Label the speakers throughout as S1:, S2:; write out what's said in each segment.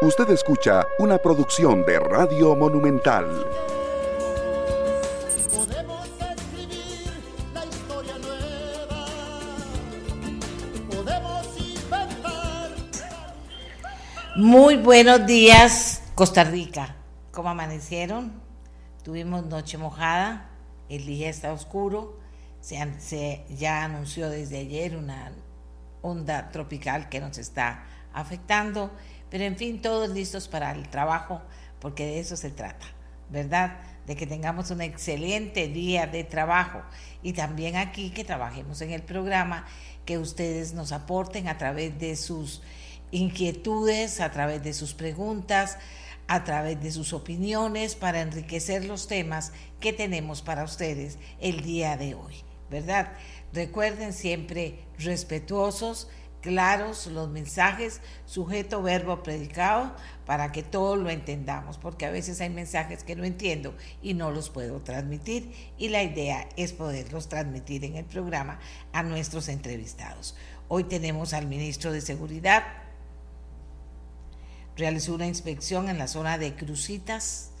S1: Usted escucha una producción de Radio Monumental.
S2: Podemos escribir la historia nueva. Podemos inventar.
S3: Muy buenos días, Costa Rica. ¿Cómo amanecieron? Tuvimos noche mojada, el día está oscuro, se, se- ya anunció desde ayer una onda tropical que nos está afectando, pero en fin, todos listos para el trabajo, porque de eso se trata, ¿verdad? De que tengamos un excelente día de trabajo y también aquí que trabajemos en el programa, que ustedes nos aporten a través de sus inquietudes, a través de sus preguntas, a través de sus opiniones para enriquecer los temas que tenemos para ustedes el día de hoy, ¿verdad? Recuerden siempre respetuosos, claros los mensajes, sujeto, verbo, predicado, para que todos lo entendamos, porque a veces hay mensajes que no entiendo y no los puedo transmitir y la idea es poderlos transmitir en el programa a nuestros entrevistados. Hoy tenemos al ministro de Seguridad, realizó una inspección en la zona de Crucitas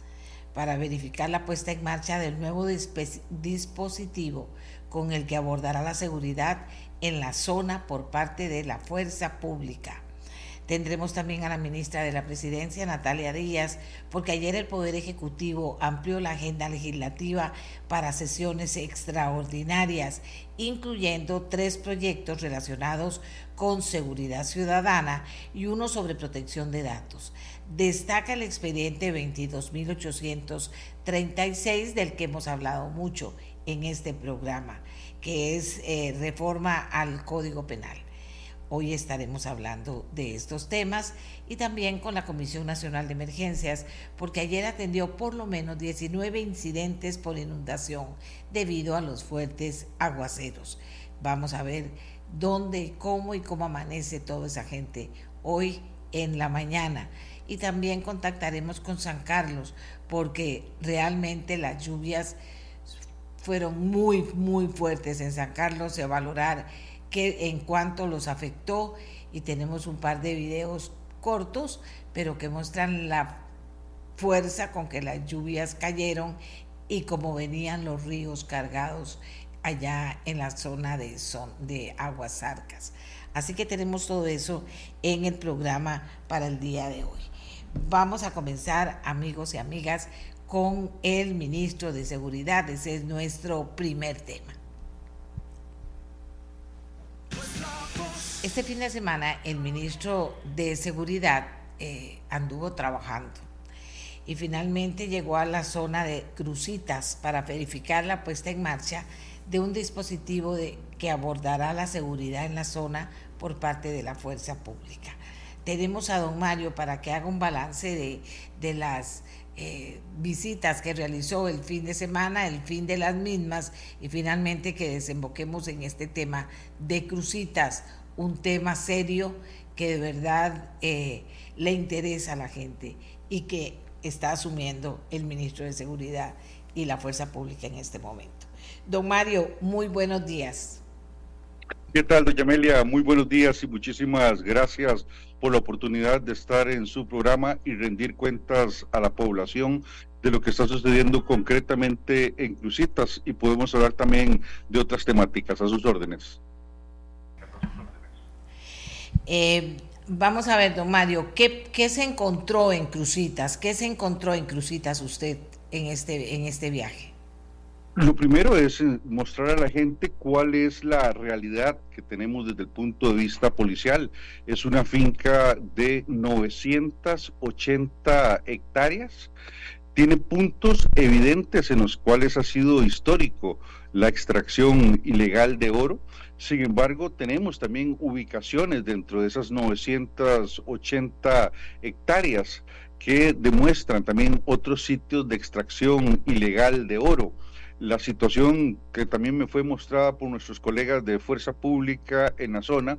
S3: para verificar la puesta en marcha del nuevo dispositivo con el que abordará la seguridad en la zona por parte de la fuerza pública. Tendremos también a la ministra de la Presidencia, Natalia Díaz, porque ayer el Poder Ejecutivo amplió la agenda legislativa para sesiones extraordinarias, incluyendo tres proyectos relacionados con seguridad ciudadana y uno sobre protección de datos. Destaca el expediente 22.836 del que hemos hablado mucho en este programa, que es eh, reforma al Código Penal. Hoy estaremos hablando de estos temas y también con la Comisión Nacional de Emergencias, porque ayer atendió por lo menos 19 incidentes por inundación debido a los fuertes aguaceros. Vamos a ver dónde, cómo y cómo amanece toda esa gente hoy en la mañana. Y también contactaremos con San Carlos, porque realmente las lluvias fueron muy, muy fuertes en San Carlos, y a valorar que en cuanto los afectó y tenemos un par de videos cortos, pero que muestran la fuerza con que las lluvias cayeron y cómo venían los ríos cargados allá en la zona de, son, de Aguas Arcas. Así que tenemos todo eso en el programa para el día de hoy. Vamos a comenzar, amigos y amigas, con el ministro de Seguridad. Ese es nuestro primer tema. Este fin de semana el ministro de Seguridad eh, anduvo trabajando y finalmente llegó a la zona de Crucitas para verificar la puesta en marcha de un dispositivo que abordará la seguridad en la zona por parte de la fuerza pública. Tenemos a don Mario para que haga un balance de, de las eh, visitas que realizó el fin de semana, el fin de las mismas y finalmente que desemboquemos en este tema de Crucitas, un tema serio que de verdad eh, le interesa a la gente y que está asumiendo el ministro de Seguridad y la Fuerza Pública en este momento. Don Mario, muy buenos días.
S4: ¿Qué tal, doña Amelia? Muy buenos días y muchísimas gracias por la oportunidad de estar en su programa y rendir cuentas a la población de lo que está sucediendo concretamente en Crucitas y podemos hablar también de otras temáticas a sus órdenes.
S3: Eh, vamos a ver, don Mario, ¿qué, ¿qué, se encontró en Crucitas? ¿Qué se encontró en Crucitas usted en este, en este viaje?
S4: Lo primero es mostrar a la gente cuál es la realidad que tenemos desde el punto de vista policial. Es una finca de 980 hectáreas. Tiene puntos evidentes en los cuales ha sido histórico la extracción ilegal de oro. Sin embargo, tenemos también ubicaciones dentro de esas 980 hectáreas que demuestran también otros sitios de extracción ilegal de oro la situación que también me fue mostrada por nuestros colegas de Fuerza Pública en la zona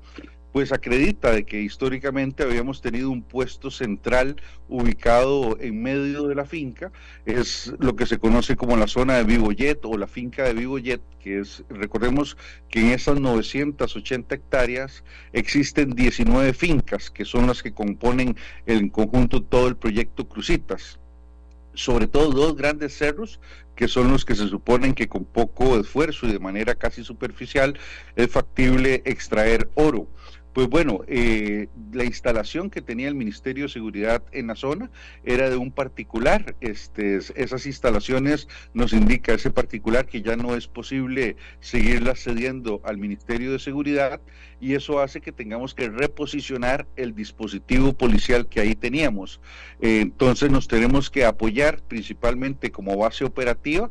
S4: pues acredita de que históricamente habíamos tenido un puesto central ubicado en medio de la finca, es lo que se conoce como la zona de Vivoyet o la finca de Vivoyet, que es, recordemos que en esas 980 hectáreas existen 19 fincas, que son las que componen en conjunto todo el proyecto Crucitas sobre todo dos grandes cerros que son los que se suponen que con poco esfuerzo y de manera casi superficial es factible extraer oro. Pues bueno, eh, la instalación que tenía el Ministerio de Seguridad en la zona era de un particular. Este, esas instalaciones nos indica ese particular que ya no es posible seguirlas cediendo al Ministerio de Seguridad y eso hace que tengamos que reposicionar el dispositivo policial que ahí teníamos. Eh, entonces nos tenemos que apoyar principalmente como base operativa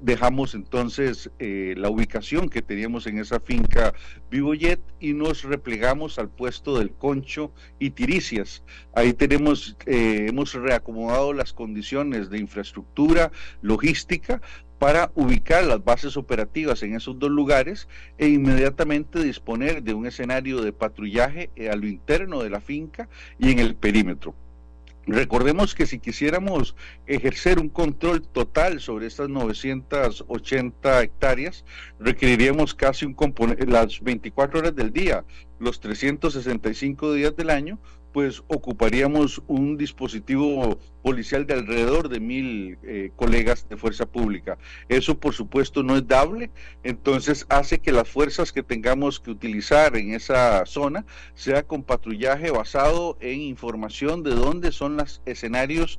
S4: dejamos entonces eh, la ubicación que teníamos en esa finca Vivoyet y nos replegamos al puesto del Concho y Tiricias. Ahí tenemos, eh, hemos reacomodado las condiciones de infraestructura, logística para ubicar las bases operativas en esos dos lugares e inmediatamente disponer de un escenario de patrullaje a lo interno de la finca y en el perímetro. Recordemos que si quisiéramos ejercer un control total sobre estas 980 hectáreas, requeriríamos casi un componente, las 24 horas del día, los 365 días del año, pues ocuparíamos un dispositivo policial de alrededor de mil eh, colegas de fuerza pública. Eso por supuesto no es dable, entonces hace que las fuerzas que tengamos que utilizar en esa zona sea con patrullaje basado en información de dónde son los escenarios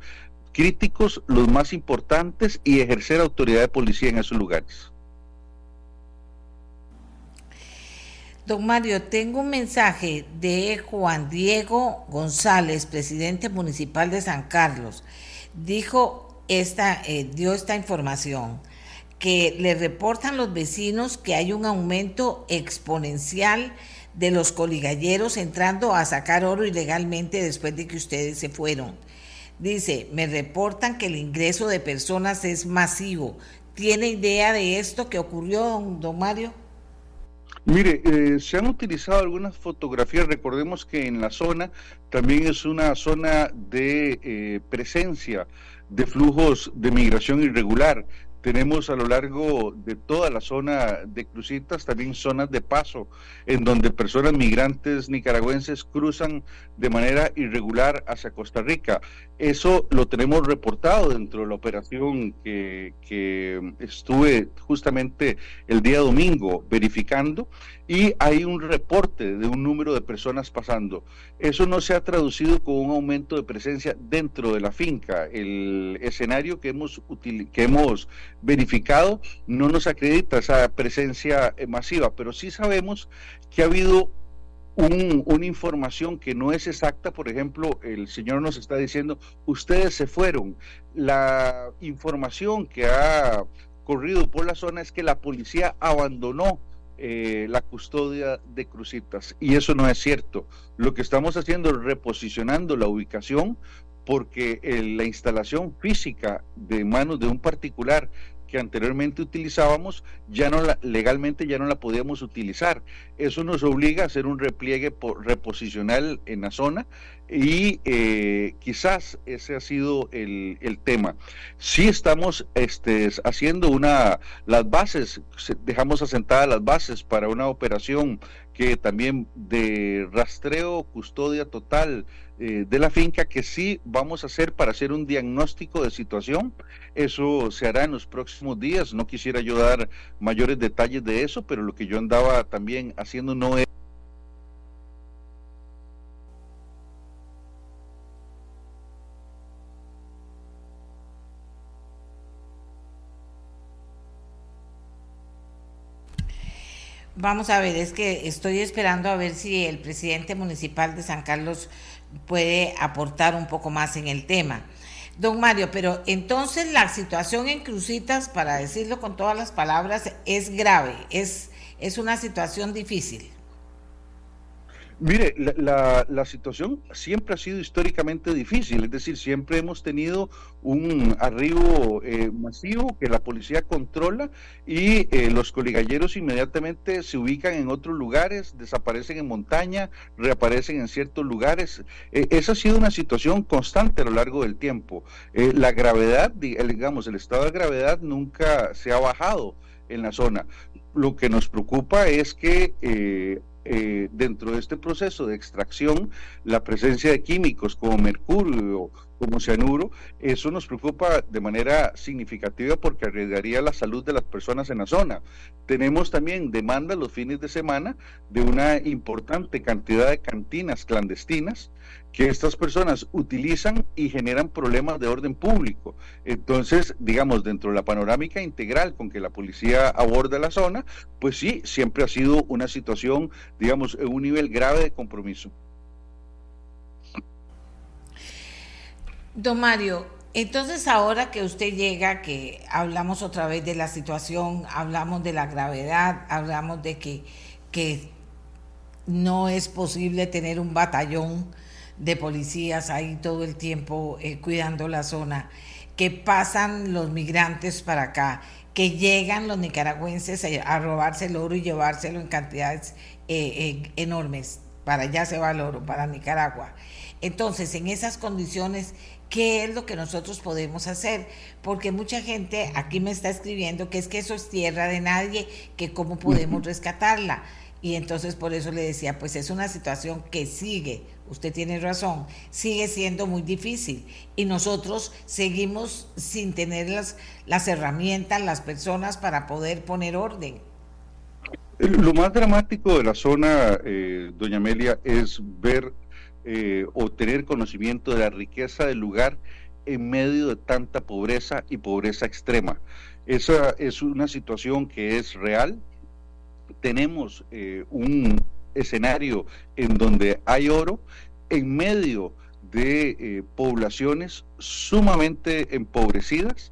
S4: críticos, los más importantes y ejercer autoridad de policía en esos lugares.
S3: Don Mario, tengo un mensaje de Juan Diego González, presidente municipal de San Carlos. Dijo esta, eh, dio esta información que le reportan los vecinos que hay un aumento exponencial de los coligalleros entrando a sacar oro ilegalmente después de que ustedes se fueron. Dice, me reportan que el ingreso de personas es masivo. ¿Tiene idea de esto que ocurrió, don, don Mario?
S4: Mire, eh, se han utilizado algunas fotografías, recordemos que en la zona también es una zona de eh, presencia de flujos de migración irregular. Tenemos a lo largo de toda la zona de Crucitas también zonas de paso en donde personas migrantes nicaragüenses cruzan de manera irregular hacia Costa Rica. Eso lo tenemos reportado dentro de la operación que, que estuve justamente el día domingo verificando y hay un reporte de un número de personas pasando. Eso no se ha traducido con un aumento de presencia dentro de la finca. El escenario que hemos, que hemos verificado no nos acredita esa presencia eh, masiva, pero sí sabemos que ha habido una información que no es exacta, por ejemplo, el señor nos está diciendo, ustedes se fueron. La información que ha corrido por la zona es que la policía abandonó eh, la custodia de Crucitas. Y eso no es cierto. Lo que estamos haciendo es reposicionando la ubicación porque eh, la instalación física de manos de un particular que anteriormente utilizábamos, ya no la, legalmente ya no la podíamos utilizar. Eso nos obliga a hacer un repliegue por, reposicional en la zona y eh, quizás ese ha sido el, tema. Sí estamos este, haciendo una, las bases, dejamos asentadas las bases para una operación que también de rastreo, custodia total eh, de la finca, que sí vamos a hacer para hacer un diagnóstico de situación. Eso se hará en los próximos días. No quisiera yo dar mayores detalles de eso, pero lo que yo andaba también haciendo no es
S3: Vamos a ver, es que estoy esperando a ver si el presidente municipal de San Carlos puede aportar un poco más en el tema. Don Mario, pero entonces la situación en Crucitas, para decirlo con todas las palabras, es grave, es, es una situación difícil.
S4: Mire, la, la, situación siempre ha sido históricamente difícil, es decir, siempre hemos tenido un arribo eh, masivo que la policía controla y eh, los coligalleros inmediatamente se ubican en otros lugares, desaparecen en montaña, reaparecen en ciertos lugares. Eh, esa ha sido una situación constante a lo largo del tiempo. la gravedad, digamos, el estado de gravedad nunca se ha bajado en la zona. Lo que nos preocupa es que eh, dentro de este proceso de extracción la presencia de químicos como mercurio, como cianuro, eso nos preocupa de manera significativa porque arriesgaría la salud de las personas en la zona. Tenemos también demanda los fines de semana de una importante cantidad de cantinas clandestinas que estas personas utilizan y generan problemas de orden público. Entonces, digamos, dentro de la panorámica integral con que la policía aborda la zona, pues sí, siempre ha sido una situación, digamos, en un nivel grave de compromiso.
S3: Don Mario, entonces ahora que usted llega, que hablamos otra vez de la situación, hablamos de la gravedad, hablamos de que, que no es posible tener un batallón de policías ahí todo el tiempo eh, cuidando la zona, que pasan los migrantes para acá, que llegan los nicaragüenses a, robarse el oro y llevárselo en cantidades eh, eh, enormes. Para allá se va el oro, para Nicaragua. Entonces, en esas condiciones, ¿qué es lo que nosotros podemos hacer? Porque mucha gente aquí me está escribiendo que es que eso es tierra de nadie, que cómo podemos rescatarla. Y entonces por eso le decía, pues es una situación que sigue, usted tiene razón, sigue siendo muy difícil y nosotros seguimos sin tener las, las herramientas, las personas para poder poner orden.
S4: Lo más dramático de la zona, eh, doña Amelia, es ver eh, o tener conocimiento de la riqueza del lugar en medio de tanta pobreza y pobreza extrema. Esa es una situación que es real. Tenemos eh, un escenario en donde hay oro en medio de eh, poblaciones sumamente empobrecidas,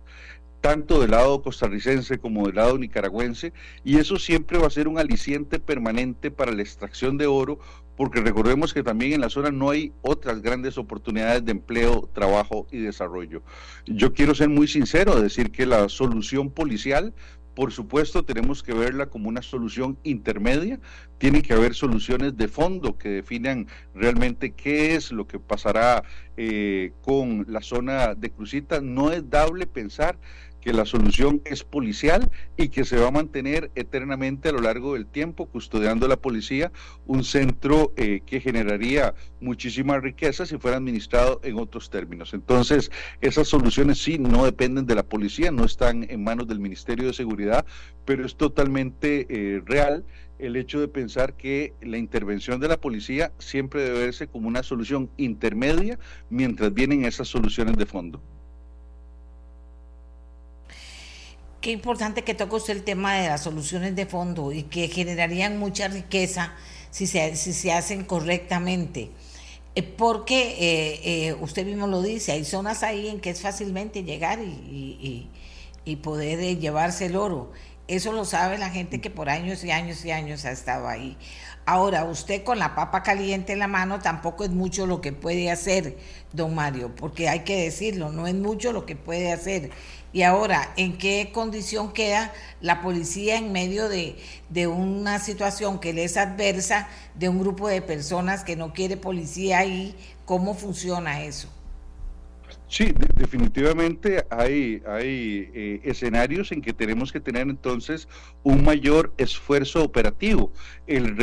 S4: tanto del lado costarricense como del lado nicaragüense, y eso siempre va a ser un aliciente permanente para la extracción de oro, porque recordemos que también en la zona no hay otras grandes oportunidades de empleo, trabajo y desarrollo. Yo quiero ser muy sincero, decir que la solución policial por supuesto, tenemos que verla como una solución intermedia. Tiene que haber soluciones de fondo que definan realmente qué es lo que pasará eh, con la zona de Crucita. No es dable pensar que la solución es policial y que se va a mantener eternamente a lo largo del tiempo custodiando la policía, un centro eh, que generaría muchísima riqueza si fuera administrado en otros términos. Entonces, esas soluciones sí no dependen de la policía, no están en manos del Ministerio de Seguridad, pero es totalmente eh, real el hecho de pensar que la intervención de la policía siempre debe verse como una solución intermedia mientras vienen esas soluciones de fondo.
S3: Qué importante que toque usted el tema de las soluciones de fondo y que generarían mucha riqueza si se, si se hacen correctamente. Eh, porque eh, eh, usted mismo lo dice, hay zonas ahí en que es fácilmente llegar y, y poder llevarse el oro. Eso lo sabe la gente que por años y años y años ha estado ahí. Ahora, usted con la papa caliente en la mano tampoco es mucho lo que puede hacer, don Mario, porque hay que decirlo, no es mucho lo que puede hacer. Y ahora, ¿en qué condición queda la policía en medio de, de, una situación que le es adversa de un grupo de personas que no quiere policía ahí? ¿Cómo funciona eso?
S4: Sí, definitivamente hay, hay eh, escenarios en que tenemos que tener entonces un mayor esfuerzo operativo. El,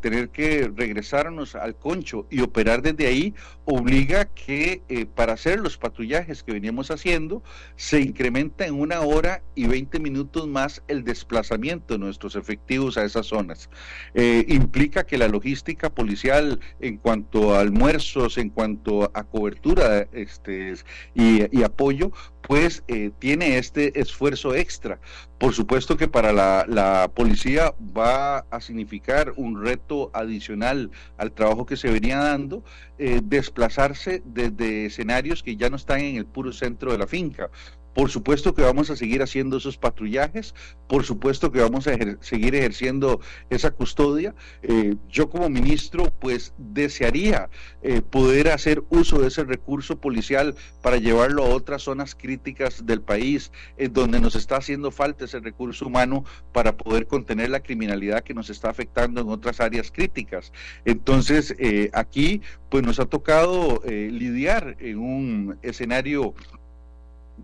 S4: tener que regresarnos al concho y operar desde ahí obliga que eh, para hacer los patrullajes que veníamos haciendo se incrementa en una hora y 20 minutos más el desplazamiento de nuestros efectivos a esas zonas. Eh, implica que la logística policial en cuanto a almuerzos, en cuanto a cobertura, este, y, apoyo, pues eh, tiene este esfuerzo extra. Por supuesto que para la, policía va a significar un reto adicional al trabajo que se venía dando, eh, desplazarse desde escenarios que ya no están en el puro centro de la finca, Por supuesto que vamos a seguir haciendo esos patrullajes, por supuesto que vamos a seguir ejerciendo esa custodia. Eh, yo como ministro, pues desearía eh, poder hacer uso de ese recurso policial para llevarlo a otras zonas críticas del país, en donde nos está haciendo falta ese recurso humano para poder contener la criminalidad que nos está afectando en otras áreas críticas. Entonces, eh, aquí, pues nos ha tocado lidiar en un escenario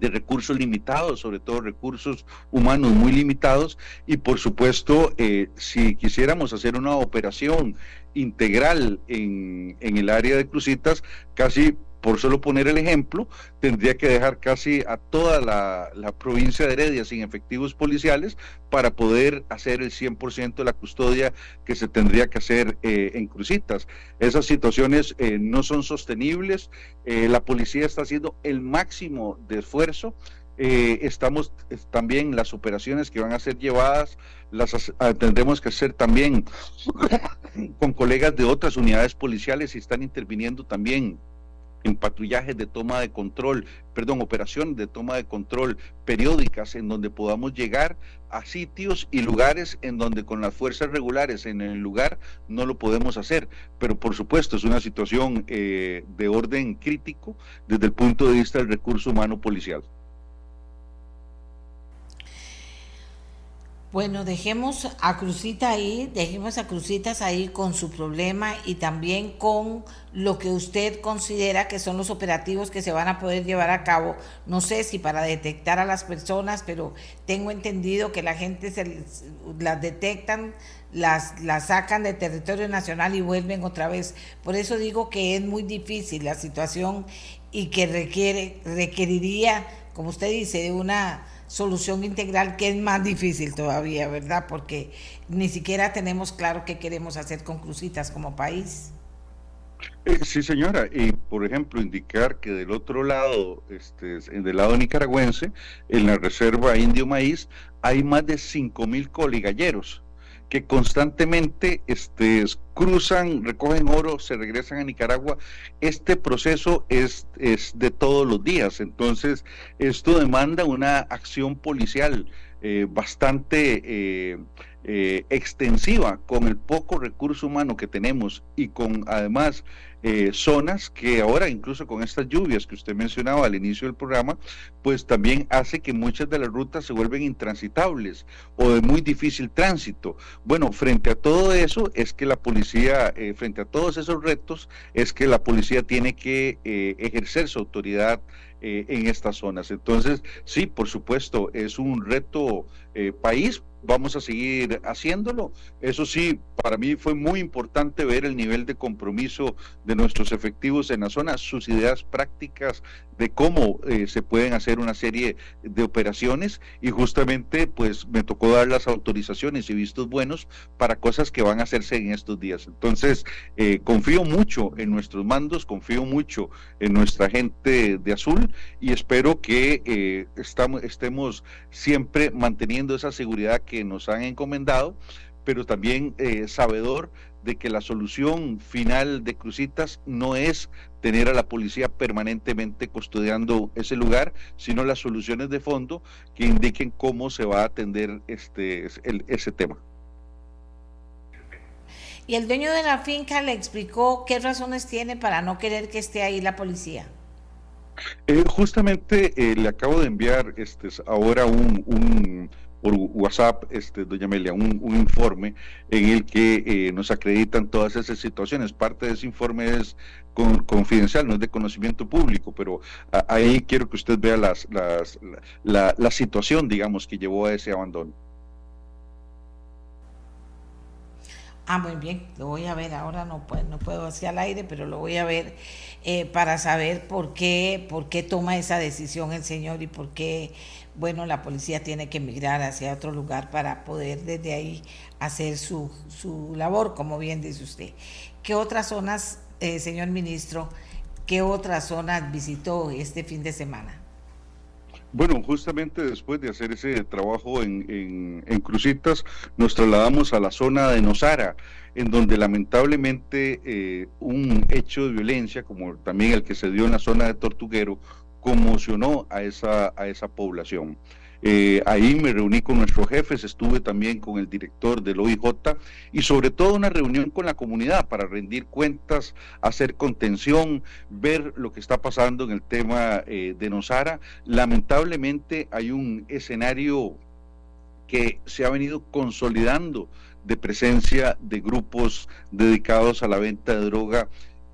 S4: de recursos limitados, sobre todo recursos humanos muy limitados, y por supuesto, eh, si quisiéramos hacer una operación integral en, en el área de Crucitas, casi por solo poner el ejemplo, tendría que dejar casi a toda la, provincia de Heredia sin efectivos policiales para poder hacer el 100% de la custodia que se tendría que hacer eh, en Crucitas. Esas situaciones eh, no son sostenibles, eh, la policía está haciendo el máximo de esfuerzo. estamos también las operaciones que van a ser llevadas las tendremos que hacer también con colegas de otras unidades policiales y están interviniendo también en patrullajes de toma de control, perdón, operaciones de toma de control periódicas en donde podamos llegar a sitios y lugares en donde con las fuerzas regulares en el lugar no lo podemos hacer. Pero por supuesto es una situación eh, de orden crítico desde el punto de vista del recurso humano policial.
S3: Bueno, dejemos a Crucita ahí, dejemos a Crucitas ahí con su problema y también con lo que usted considera que son los operativos que se van a poder llevar a cabo. No sé si para detectar a las personas, pero tengo entendido que la gente se las detectan, las, las sacan de territorio nacional y vuelven otra vez. Por eso digo que es muy difícil la situación y que requiere, requeriría, como usted dice, una solución integral que es más difícil todavía, ¿verdad? Porque ni siquiera tenemos claro qué queremos hacer con Crucitas como país.
S4: Eh, sí, señora. Y, por ejemplo, indicar que del otro lado, este, del lado nicaragüense, en la reserva Indio Maíz, hay más de 5.000 coligalleros constantemente este, cruzan, recogen oro, se regresan a Nicaragua. Este proceso es, es de todos los días, entonces esto demanda una acción policial eh, bastante eh, eh, extensiva con el poco recurso humano que tenemos y con además eh, zonas que ahora incluso con estas lluvias que usted mencionaba al inicio del programa, pues también hace que muchas de las rutas se vuelven intransitables o de muy difícil tránsito. Bueno, frente a todo eso es que la policía, eh, frente a todos esos retos, es que la policía tiene que ejercer su autoridad en estas zonas. Entonces, sí, por supuesto, es un reto país vamos a seguir haciéndolo. Eso sí, para mí fue muy importante ver el nivel de compromiso de nuestros efectivos en la zona, sus ideas prácticas de cómo eh, se pueden hacer una serie de operaciones y justamente pues me tocó dar las autorizaciones y vistos buenos para cosas que van a hacerse en estos días. Entonces, eh, confío mucho en nuestros mandos, confío mucho en nuestra gente de azul y espero que eh, estamos, estemos siempre manteniendo esa seguridad que nos han encomendado, pero también sabedor de que la solución final de Crucitas no es tener a la policía permanentemente custodiando ese lugar, sino las soluciones de fondo que indiquen cómo se va a atender este ese tema.
S3: ¿Y el dueño de la finca le explicó qué razones tiene para no querer que esté ahí la policía?
S4: Eh, justamente eh, le acabo de enviar este, ahora un por WhatsApp, este, doña Amelia, un, informe en el que eh, nos acreditan todas esas situaciones. Parte de ese informe es confidencial, no es de conocimiento público, pero ahí quiero que usted vea las, las, la, la situación, digamos, que llevó a ese abandono.
S3: Ah, muy bien, lo voy a ver. Ahora no puedo, no puedo hacia el aire, pero lo voy a ver eh, para saber por qué, por qué toma esa decisión el señor y por qué bueno, la policía tiene que emigrar hacia otro lugar para poder desde ahí hacer su, su labor, como bien dice usted. ¿Qué otras zonas, eh, señor ministro, qué otras zonas visitó este fin de semana?
S4: Bueno, justamente después de hacer ese trabajo en, en, Crucitas, nos trasladamos a la zona de Nosara, en donde lamentablemente eh, un hecho de violencia, como también el que se dio en la zona de Tortuguero, conmocionó a esa, a esa población. Eh, ahí me reuní con nuestros jefes, estuve también con el director del OIJ y sobre todo una reunión con la comunidad para rendir cuentas, hacer contención, ver lo que está pasando en el tema eh, de Nosara. Lamentablemente hay un escenario que se ha venido consolidando de presencia de grupos dedicados a la venta de droga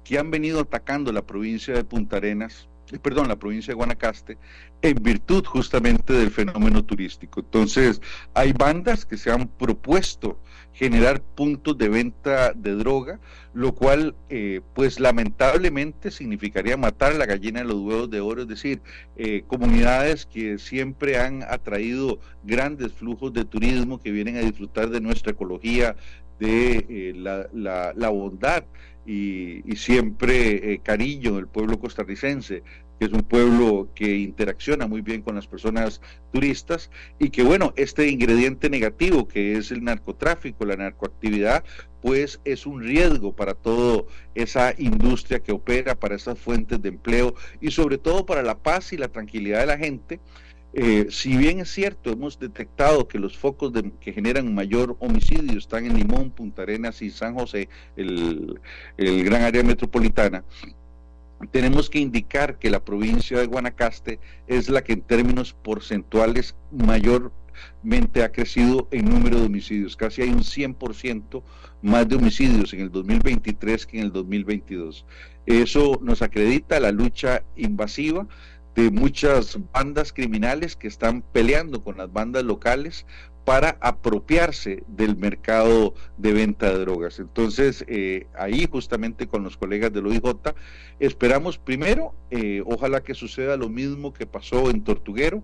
S4: que han venido atacando la provincia de Punta Arenas, perdón, la provincia de Guanacaste, en virtud justamente del fenómeno turístico. Entonces, hay bandas que se han propuesto generar puntos de venta de droga, lo cual, eh, pues lamentablemente significaría matar la gallina de los huevos de oro, es decir, eh, comunidades que siempre han atraído grandes flujos de turismo que vienen a disfrutar de nuestra ecología, de la, la, bondad y, siempre cariño del pueblo costarricense, que es un pueblo que interacciona muy bien con las personas turistas y que bueno, este ingrediente negativo que es el narcotráfico, la narcoactividad, pues es un riesgo para toda esa industria que opera, para esas fuentes de empleo y sobre todo para la paz y la tranquilidad de la gente. Eh, si bien es cierto, hemos detectado que los focos que generan mayor homicidio están en Limón, Punta Arenas y San José, el, el gran área metropolitana, tenemos que indicar que la provincia de Guanacaste es la que en términos porcentuales mayormente ha crecido en número de homicidios. Casi hay un 100% más de homicidios en el 2023 que en el 2022. Eso nos acredita la lucha invasiva de muchas bandas criminales que están peleando con las bandas locales para apropiarse del mercado de venta de drogas. Entonces, eh, ahí justamente con los colegas del OIJ, esperamos primero, eh, ojalá que suceda lo mismo que pasó en Tortuguero,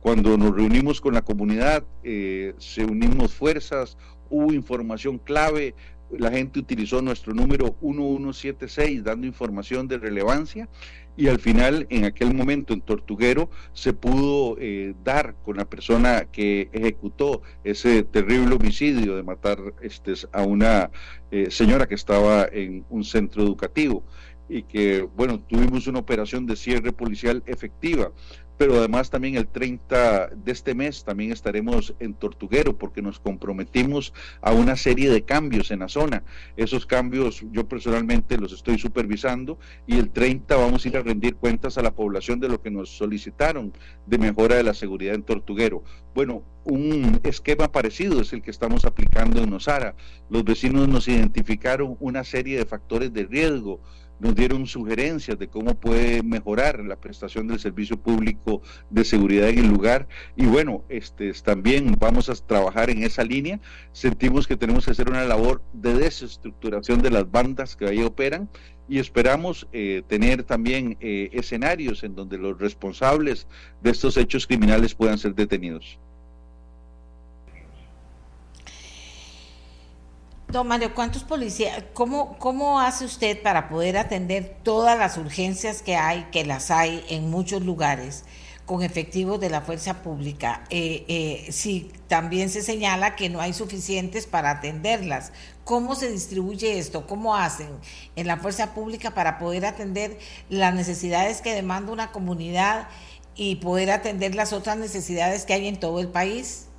S4: cuando nos reunimos con la comunidad, eh, se unimos fuerzas, hubo información clave, la gente utilizó nuestro número 1176 dando información de relevancia y al final en aquel momento en Tortuguero se pudo eh, dar con la persona que ejecutó ese terrible homicidio de matar este, a una eh, señora que estaba en un centro educativo y que bueno tuvimos una operación de cierre policial efectiva pero además también el 30 de este mes también estaremos en Tortuguero porque nos comprometimos a una serie de cambios en la zona. Esos cambios yo personalmente los estoy supervisando y el 30 vamos a ir a rendir cuentas a la población de lo que nos solicitaron de mejora de la seguridad en Tortuguero. Bueno, un esquema parecido es el que estamos aplicando en Nosara. Los vecinos nos identificaron una serie de factores de riesgo nos dieron sugerencias de cómo puede mejorar la prestación del servicio público de seguridad en el lugar y bueno, este también vamos a trabajar en esa línea. Sentimos que tenemos que hacer una labor de desestructuración de las bandas que ahí operan y esperamos eh, tener también eh, escenarios en donde los responsables de estos hechos criminales puedan ser detenidos.
S3: Don Mario, ¿cuántos policías, cómo, cómo hace usted para poder atender todas las urgencias que hay, que las hay en muchos lugares, con efectivos de la fuerza pública? Eh, eh, si también se señala que no hay suficientes para atenderlas, ¿cómo se distribuye esto? ¿Cómo hacen en la fuerza pública para poder atender las necesidades que demanda una comunidad y poder atender las otras necesidades que hay en todo el país?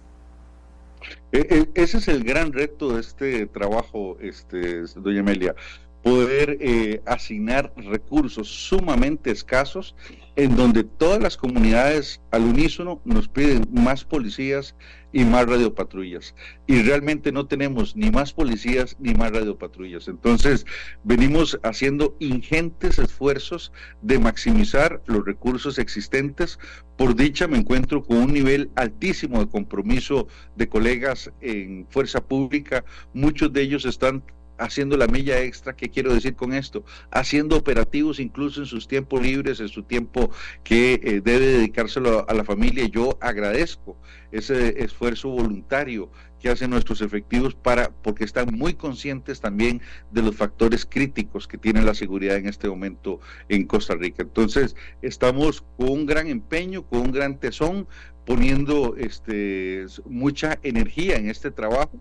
S4: E, e, ese es el gran reto de este trabajo, este, doña Amelia, poder eh, asignar recursos sumamente escasos en donde todas las comunidades al unísono nos piden más policías y más radiopatrullas. Y realmente no tenemos ni más policías ni más radiopatrullas. Entonces, venimos haciendo ingentes esfuerzos de maximizar los recursos existentes. Por dicha, me encuentro con un nivel altísimo de compromiso de colegas en fuerza pública. Muchos de ellos están haciendo la milla extra. ¿Qué quiero decir con esto? Haciendo operativos incluso en sus tiempos libres, en su tiempo que eh, debe dedicárselo a, la familia. Yo agradezco ese esfuerzo voluntario que hacen nuestros efectivos para porque están muy conscientes también de los factores críticos que tiene la seguridad en este momento en Costa Rica. Entonces, estamos con un gran empeño, con un gran tesón, poniendo este mucha energía en este trabajo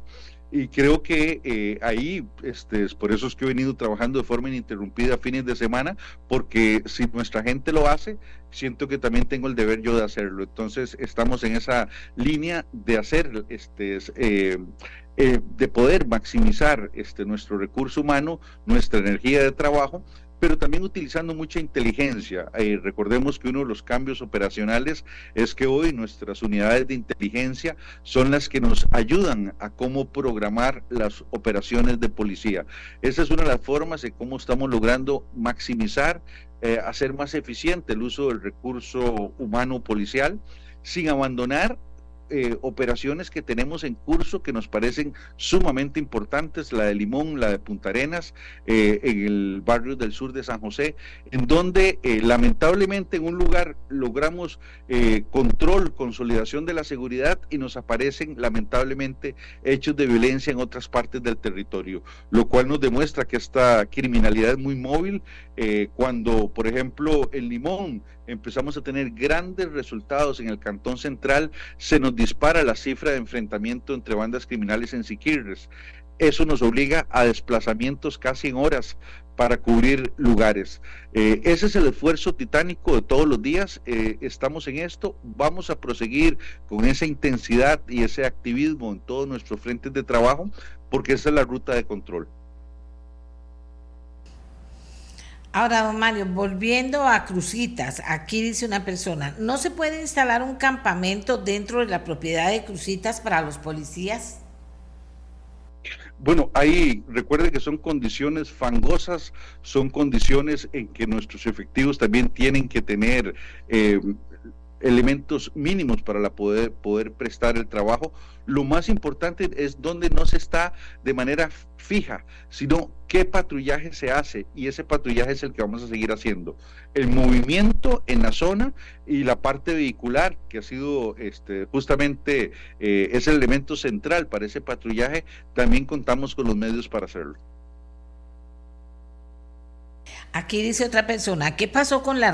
S4: Y creo que eh, ahí, este, por eso es que he venido trabajando de forma ininterrumpida fines de semana, porque si nuestra gente lo hace, siento que también tengo el deber yo de hacerlo. Entonces, estamos en esa línea de hacer, este, eh, eh, de poder maximizar este, nuestro recurso humano, nuestra energía de trabajo pero también utilizando mucha inteligencia. Eh, recordemos que uno de los cambios operacionales es que hoy nuestras unidades de inteligencia son las que nos ayudan a cómo programar las operaciones de policía. Esa es una de las formas de cómo estamos logrando maximizar, eh, hacer más eficiente el uso del recurso humano policial sin abandonar eh, operaciones que tenemos en curso que nos parecen sumamente importantes, la de Limón, la de Punta Arenas, eh, en el barrio del sur de San José, en donde eh, lamentablemente en un lugar logramos control, consolidación de la seguridad y nos aparecen lamentablemente hechos de violencia en otras partes del territorio, lo cual nos demuestra que esta criminalidad es muy móvil. cuando, por ejemplo, en Limón empezamos a tener grandes resultados en el Cantón Central, se nos dispara la cifra de enfrentamiento entre bandas criminales en Siquirres. Eso nos obliga a desplazamientos casi en horas para cubrir lugares. Eh, ese es el esfuerzo titánico de todos los días. Eh, estamos en esto. Vamos a proseguir con esa intensidad y ese activismo en todos nuestros frentes de trabajo porque esa es la ruta de control.
S3: Ahora, don Mario, volviendo a Crucitas, aquí dice una persona, ¿no se puede instalar un campamento dentro de la propiedad de Crucitas para los policías?
S4: Bueno, ahí recuerde que son condiciones fangosas, son condiciones en que nuestros efectivos también tienen que tener eh, elementos mínimos para la poder, poder prestar el trabajo. Lo más importante es donde no se está de manera fija, sino qué patrullaje se hace y ese patrullaje es el que vamos a seguir haciendo. El movimiento en la zona y la parte vehicular, que ha sido este, justamente eh, es el elemento central para ese patrullaje, también contamos con los medios para hacerlo.
S3: Aquí dice otra persona, ¿qué pasó con la,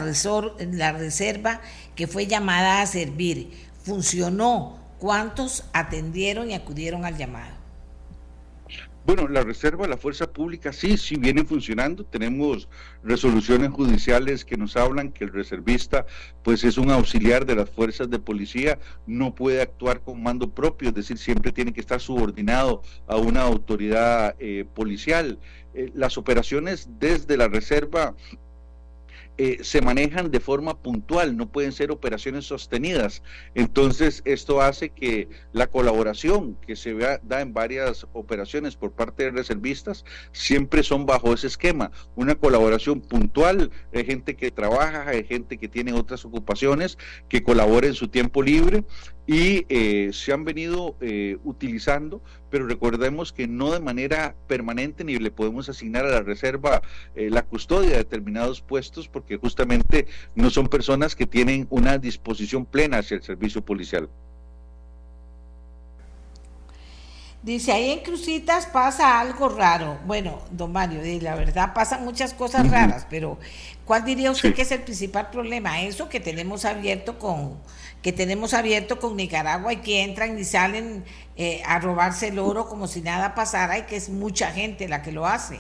S3: la reserva que fue llamada a servir? ¿Funcionó? ¿Cuántos atendieron y acudieron al llamado?
S4: Bueno, la reserva, la fuerza pública sí, sí viene funcionando. Tenemos resoluciones judiciales que nos hablan que el reservista, pues es un auxiliar de las fuerzas de policía, no puede actuar con mando propio, es decir, siempre tiene que estar subordinado a una autoridad eh, policial. Eh, las operaciones desde la reserva eh, se manejan de forma puntual, no pueden ser operaciones sostenidas. Entonces, esto hace que la colaboración que se da en varias operaciones por parte de reservistas siempre son bajo ese esquema, una colaboración puntual, hay gente que trabaja, hay gente que tiene otras ocupaciones, que colabora en su tiempo libre y eh, se han venido eh, utilizando, pero recordemos que no de manera permanente ni le podemos asignar a la reserva eh, la custodia de determinados puestos porque justamente no son personas que tienen una disposición plena hacia el servicio policial.
S3: Dice, ahí en Crucitas pasa algo raro. Bueno, don Mario, la verdad pasan muchas cosas raras, pero ¿cuál diría usted que es el principal problema? Eso que tenemos abierto con, que tenemos abierto con Nicaragua y que entran y salen eh, a robarse el oro como si nada pasara y que es mucha gente la que lo hace.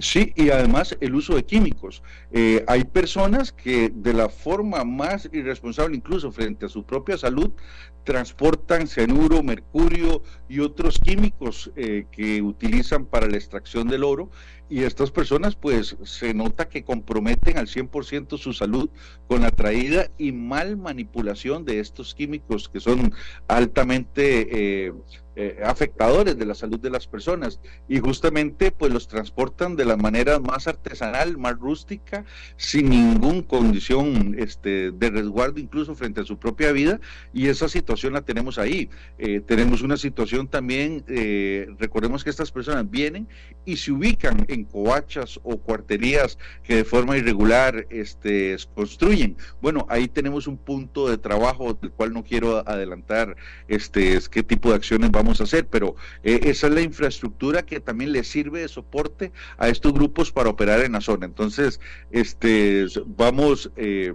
S4: Sí, y además el uso de químicos. Eh, hay personas que de la forma más irresponsable, incluso frente a su propia salud, transportan cianuro, mercurio y otros químicos eh, que utilizan para la extracción del oro. Y estas personas pues se nota que comprometen al 100% su salud con la traída y mal manipulación de estos químicos que son altamente eh, afectadores de la salud de las personas. Y justamente pues los transportan de la manera más artesanal, más rústica, sin ninguna condición este, de resguardo incluso frente a su propia vida y esa situación la tenemos ahí. Eh, tenemos una situación también, recordemos que estas personas vienen y se ubican en coachas o cuarterías que de forma irregular este, construyen. Bueno, ahí tenemos un punto de trabajo del cual no quiero adelantar este, qué tipo de acciones vamos a hacer, pero eh, esa es la infraestructura que también le sirve de soporte a estos grupos para operar en la zona. Entonces, este, vamos... Eh,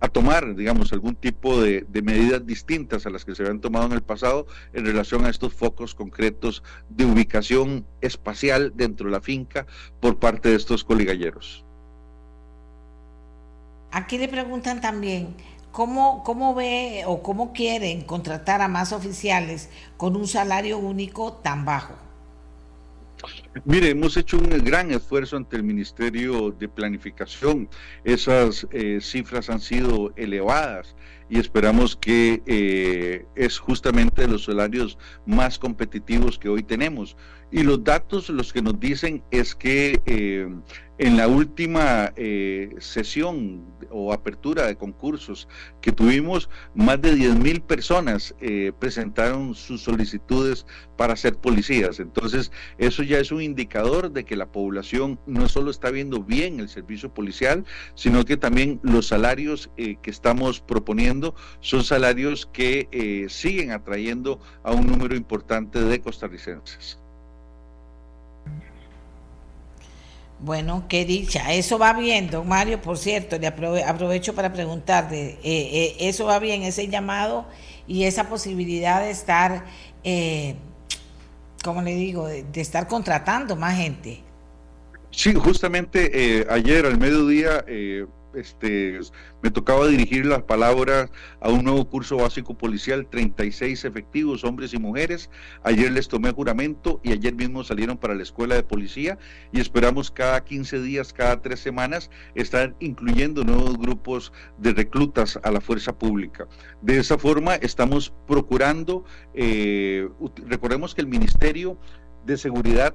S4: a tomar, digamos, algún tipo de, medidas distintas a las que se habían tomado en el pasado en relación a estos focos concretos de ubicación espacial dentro de la finca por parte de estos coligalleros.
S3: Aquí le preguntan también, ¿cómo, ¿cómo ve o cómo quieren contratar a más oficiales con un salario único tan bajo?
S4: Mire, hemos hecho un gran esfuerzo ante el Ministerio de Planificación. Esas eh, cifras han sido elevadas y esperamos que eh, es justamente los salarios más competitivos que hoy tenemos. Y los datos los que nos dicen es que eh, en la última eh, sesión o apertura de concursos que tuvimos, más de 10 mil personas eh, presentaron sus solicitudes para ser policías. Entonces, eso ya es un indicador de que la población no solo está viendo bien el servicio policial, sino que también los salarios eh, que estamos proponiendo son salarios que siguen atrayendo a un número importante de costarricenses.
S3: Bueno, qué dicha. Eso va bien, don Mario. Por cierto, le aprovecho para preguntarle, eh, eh, ¿eso va bien, ese llamado y esa posibilidad de estar, eh, como le digo, de, de, estar contratando más gente?
S4: Sí, justamente eh, ayer al mediodía este, me tocaba dirigir las palabras a un nuevo curso básico policial, 36 efectivos, hombres y mujeres. Ayer les tomé juramento y ayer mismo salieron para la escuela de policía y esperamos cada 15 días, cada tres semanas, estar incluyendo nuevos grupos de reclutas a la fuerza pública. De esa forma estamos procurando, eh, recordemos que el Ministerio de Seguridad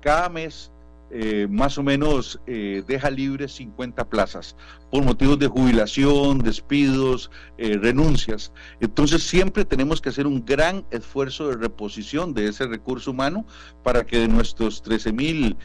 S4: cada mes eh, más o menos eh, deja libres 50 plazas por motivos de jubilación, despidos, eh, renuncias. Entonces siempre tenemos que hacer un gran esfuerzo de reposición de ese recurso humano para que de nuestros 13 mil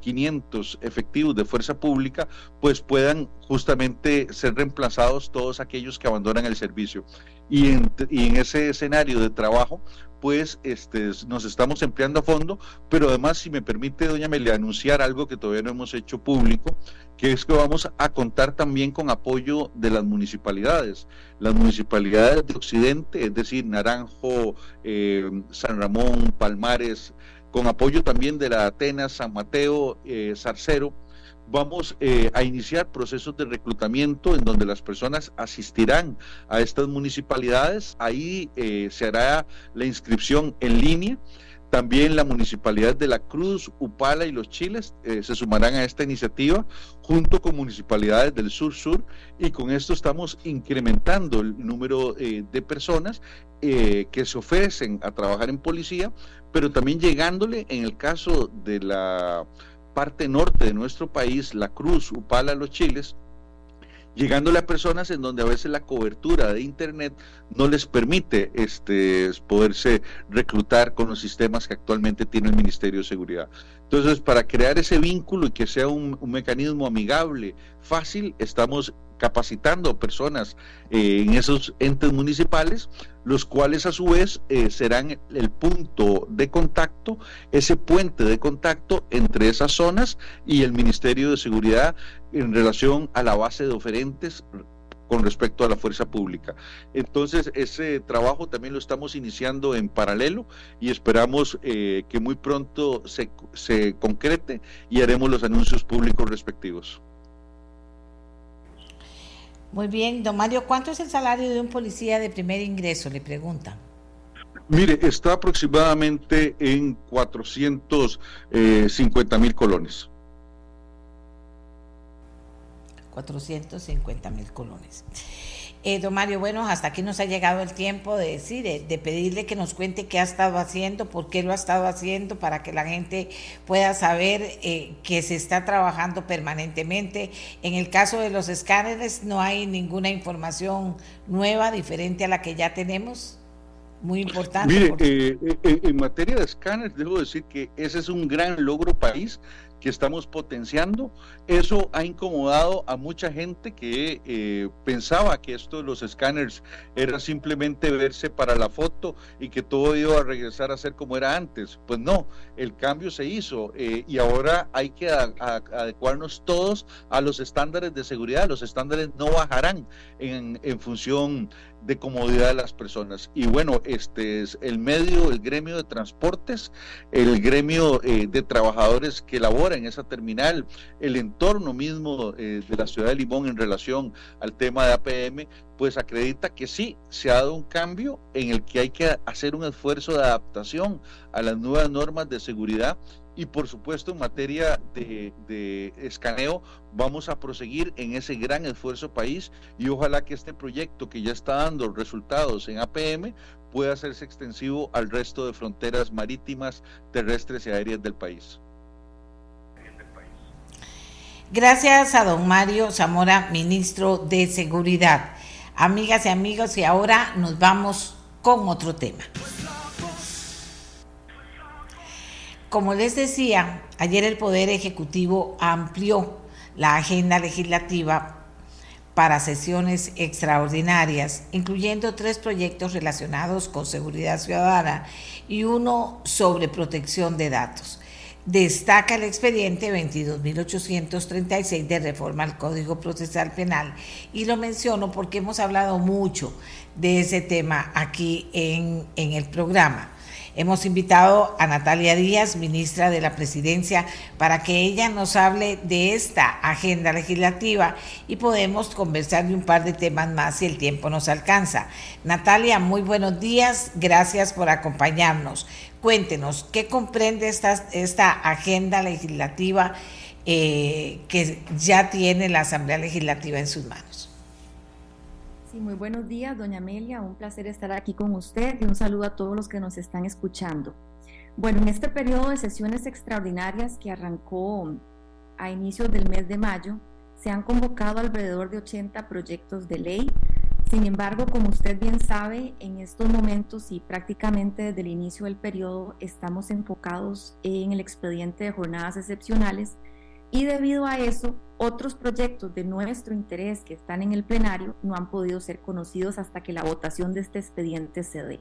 S4: 500 efectivos de fuerza pública, pues puedan justamente ser reemplazados todos aquellos que abandonan el servicio. Y en, ese escenario de trabajo, pues este, nos estamos empleando a fondo, pero además, si me permite, doña Melia, anunciar algo que todavía no hemos hecho público, que es que vamos a contar también con apoyo de las municipalidades. Las municipalidades de Occidente, es decir, Naranjo, eh, San Ramón, Palmares, con apoyo también de la Atenas, San Mateo, eh, vamos eh, a iniciar procesos de reclutamiento en donde las personas asistirán a estas municipalidades. Ahí eh, se hará la inscripción en línea. También la municipalidad de La Cruz, Upala y Los Chiles eh, se sumarán a esta iniciativa junto con municipalidades del sur-sur y con esto estamos incrementando el número de personas que se ofrecen a trabajar en policía, pero también llegándole en el caso de la parte norte de nuestro país, la Cruz, Upala, Los Chiles, llegándole a personas en donde a veces la cobertura de internet no les permite este poderse reclutar con los sistemas que actualmente tiene el Ministerio de Seguridad. Entonces, para crear ese vínculo y que sea un, un mecanismo amigable, fácil, estamos capacitando personas eh, en esos entes municipales, los cuales a su vez eh, serán el punto de contacto, ese puente de contacto entre esas zonas y el Ministerio de Seguridad en relación a la base de oferentes con respecto a la fuerza pública. Entonces, ese trabajo también lo estamos iniciando en paralelo y esperamos eh, que muy pronto se, se concrete y haremos los anuncios públicos respectivos.
S3: Muy bien, don Mario, ¿cuánto es el salario de un policía de primer ingreso? Le preguntan.
S4: Mire, está aproximadamente en 450 mil colones.
S3: 450 mil colones. Eh, don Mario, bueno, hasta aquí nos ha llegado el tiempo de decir, de, de, pedirle que nos cuente qué ha estado haciendo, por qué lo ha estado haciendo, para que la gente pueda saber eh, que se está trabajando permanentemente. En el caso de los escáneres, no hay ninguna información nueva, diferente a la que ya tenemos. Muy importante.
S4: Mire, porque... eh, en materia de escáneres, debo decir que ese es un gran logro país que estamos potenciando. Eso ha incomodado a mucha gente que eh, pensaba que esto de los escáneres era simplemente verse para la foto y que todo iba a regresar a ser como era antes. Pues no, el cambio se hizo eh, y ahora hay que adecuarnos todos a los estándares de seguridad. Los estándares no bajarán en, en función de comodidad de las personas. Y bueno, este es el medio, el gremio de transportes, el gremio eh, de trabajadores que labora en esa terminal, el entorno mismo eh, de la ciudad de Limón en relación al tema de APM, pues acredita que sí, se ha dado un cambio en el que hay que hacer un esfuerzo de adaptación a las nuevas normas de seguridad y por supuesto en materia de, escaneo vamos a proseguir en ese gran esfuerzo país y ojalá que este proyecto que ya está dando resultados en APM pueda hacerse extensivo al resto de fronteras marítimas, terrestres y aéreas del país.
S3: Gracias a don Mario Zamora, ministro de Seguridad. Amigas y amigos, y ahora nos vamos con otro tema. Como les decía, ayer el Poder Ejecutivo amplió la agenda legislativa para sesiones extraordinarias, incluyendo tres proyectos relacionados con seguridad ciudadana y uno sobre protección de datos. Destaca el expediente 22.836 de reforma al Código Procesal Penal y lo menciono porque hemos hablado mucho de ese tema aquí en, en el programa. Hemos invitado a Natalia Díaz, ministra de la Presidencia, para que ella nos hable de esta agenda legislativa y podemos conversar de un par de temas más si el tiempo nos alcanza. Natalia, muy buenos días, gracias por acompañarnos. Cuéntenos, ¿qué comprende esta, agenda legislativa eh, que ya tiene la Asamblea Legislativa en sus manos?
S5: Muy buenos días, doña Amelia. Un placer estar aquí con usted y un saludo a todos los que nos están escuchando. Bueno, en este periodo de sesiones extraordinarias que arrancó a inicios del mes de mayo, se han convocado alrededor de 80 proyectos de ley. Sin embargo, como usted bien sabe, en estos momentos y prácticamente desde el inicio del periodo estamos enfocados en el expediente de jornadas excepcionales y debido a eso, otros proyectos de nuestro interés que están en el plenario no han podido ser conocidos hasta que la votación de este expediente se dé.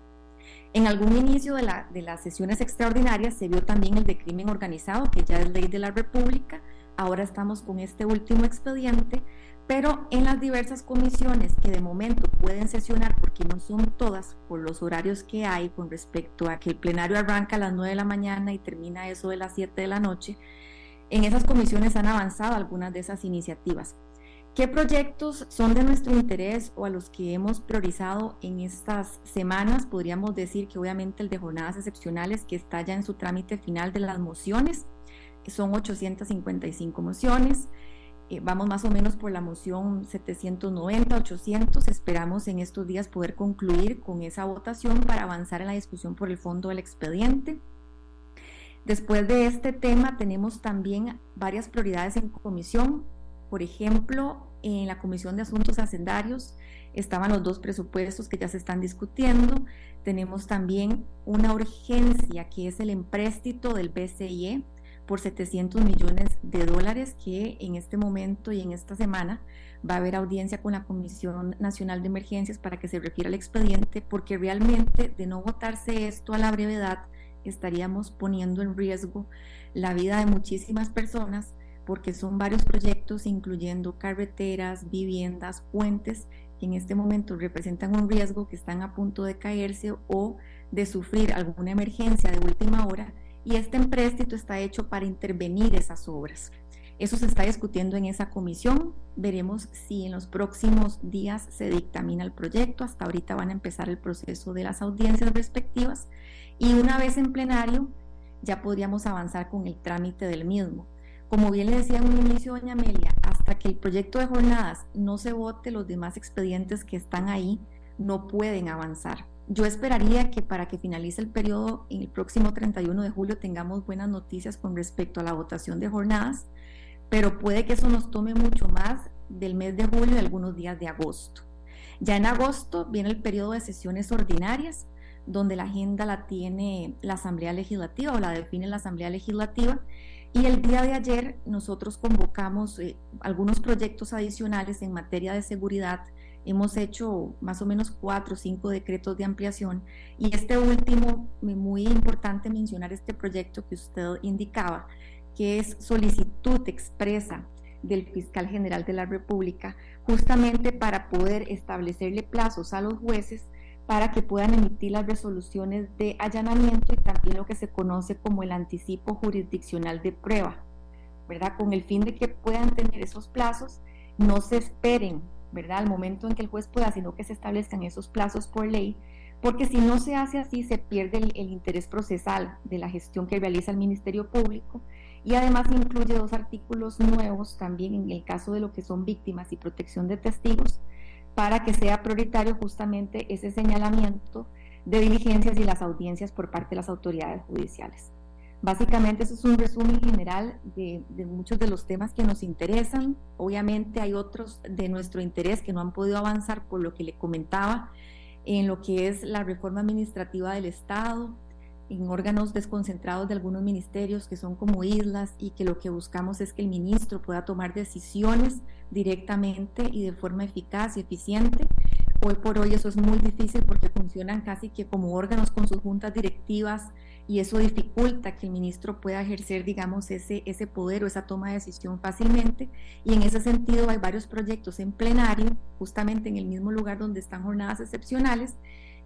S5: En algún inicio de, la, de las sesiones extraordinarias se vio también el de crimen organizado, que ya es ley de la República. Ahora estamos con este último expediente, pero en las diversas comisiones que de momento pueden sesionar, porque no son todas por los horarios que hay con respecto a que el plenario arranca a las 9 de la mañana y termina eso de las 7 de la noche, en esas comisiones han avanzado algunas de esas iniciativas. ¿Qué proyectos son de nuestro interés o a los que hemos priorizado en estas semanas? Podríamos decir que obviamente el de jornadas excepcionales que está ya en su trámite final de las mociones, son 855 mociones. Eh, vamos más o menos por la moción 790, 800. Esperamos en estos días poder concluir con esa votación para avanzar en la discusión por el fondo del expediente. Después de este tema tenemos también varias prioridades en comisión. Por ejemplo, en la Comisión de Asuntos Hacendarios estaban los dos presupuestos que ya se están discutiendo. Tenemos también una urgencia que es el empréstito del BCIE por 700 millones de dólares que en este momento y en esta semana va a haber audiencia con la Comisión Nacional de Emergencias para que se refiera al expediente porque realmente de no votarse esto a la brevedad estaríamos poniendo en riesgo la vida de muchísimas personas porque son varios proyectos incluyendo carreteras, viviendas, puentes que en este momento representan un riesgo que están a punto de caerse o de sufrir alguna emergencia de última hora y este empréstito está hecho para intervenir esas obras. Eso se está discutiendo en esa comisión. Veremos si en los próximos días se dictamina el proyecto. Hasta ahorita van a empezar el proceso de las audiencias respectivas y una vez en plenario ya podríamos avanzar con el trámite del mismo. Como bien le decía en un inicio, doña Amelia, hasta que el proyecto de jornadas no se vote, los demás expedientes que están ahí no pueden avanzar. Yo esperaría que para que finalice el periodo en el próximo 31 de julio tengamos buenas noticias con respecto a la votación de jornadas, pero puede que eso nos tome mucho más del mes de julio y algunos días de agosto. Ya en agosto viene el periodo de sesiones ordinarias donde la agenda la tiene la Asamblea Legislativa o la define la Asamblea Legislativa Y el día de ayer nosotros convocamos eh, algunos proyectos adicionales en materia de seguridad. Hemos hecho más o menos cuatro o cinco decretos de ampliación. Y este último, muy importante mencionar este proyecto que usted indicaba, que es solicitud expresa del fiscal general de la República, justamente para poder establecerle plazos a los jueces para que puedan emitir las resoluciones de allanamiento y también lo que se conoce como el anticipo jurisdiccional de prueba, ¿verdad? Con el fin de que puedan tener esos plazos, no se esperen, ¿verdad? Al momento en que el juez pueda, sino que se establezcan esos plazos por ley, porque si no se hace así, se pierde el, el interés procesal de la gestión que realiza el Ministerio Público y además incluye dos artículos nuevos también en el caso de lo que son víctimas y protección de testigos, para que sea prioritario justamente ese señalamiento de diligencias y las audiencias por parte de las autoridades judiciales. Básicamente eso es un resumen general de, muchos de los temas que nos interesan. Obviamente hay otros de nuestro interés que no han podido avanzar por lo que le comentaba en lo que es la reforma administrativa del Estado, en órganos desconcentrados de algunos ministerios que son como islas y que lo que buscamos es que el ministro pueda tomar decisiones directamente y de forma eficaz y eficiente. Hoy por hoy eso es muy difícil porque funcionan casi que como órganos con sus juntas directivas y eso dificulta que el ministro pueda ejercer, digamos, ese, ese poder o esa toma de decisión fácilmente. Y en ese sentido hay varios proyectos en plenario, justamente en el mismo lugar donde están jornadas excepcionales,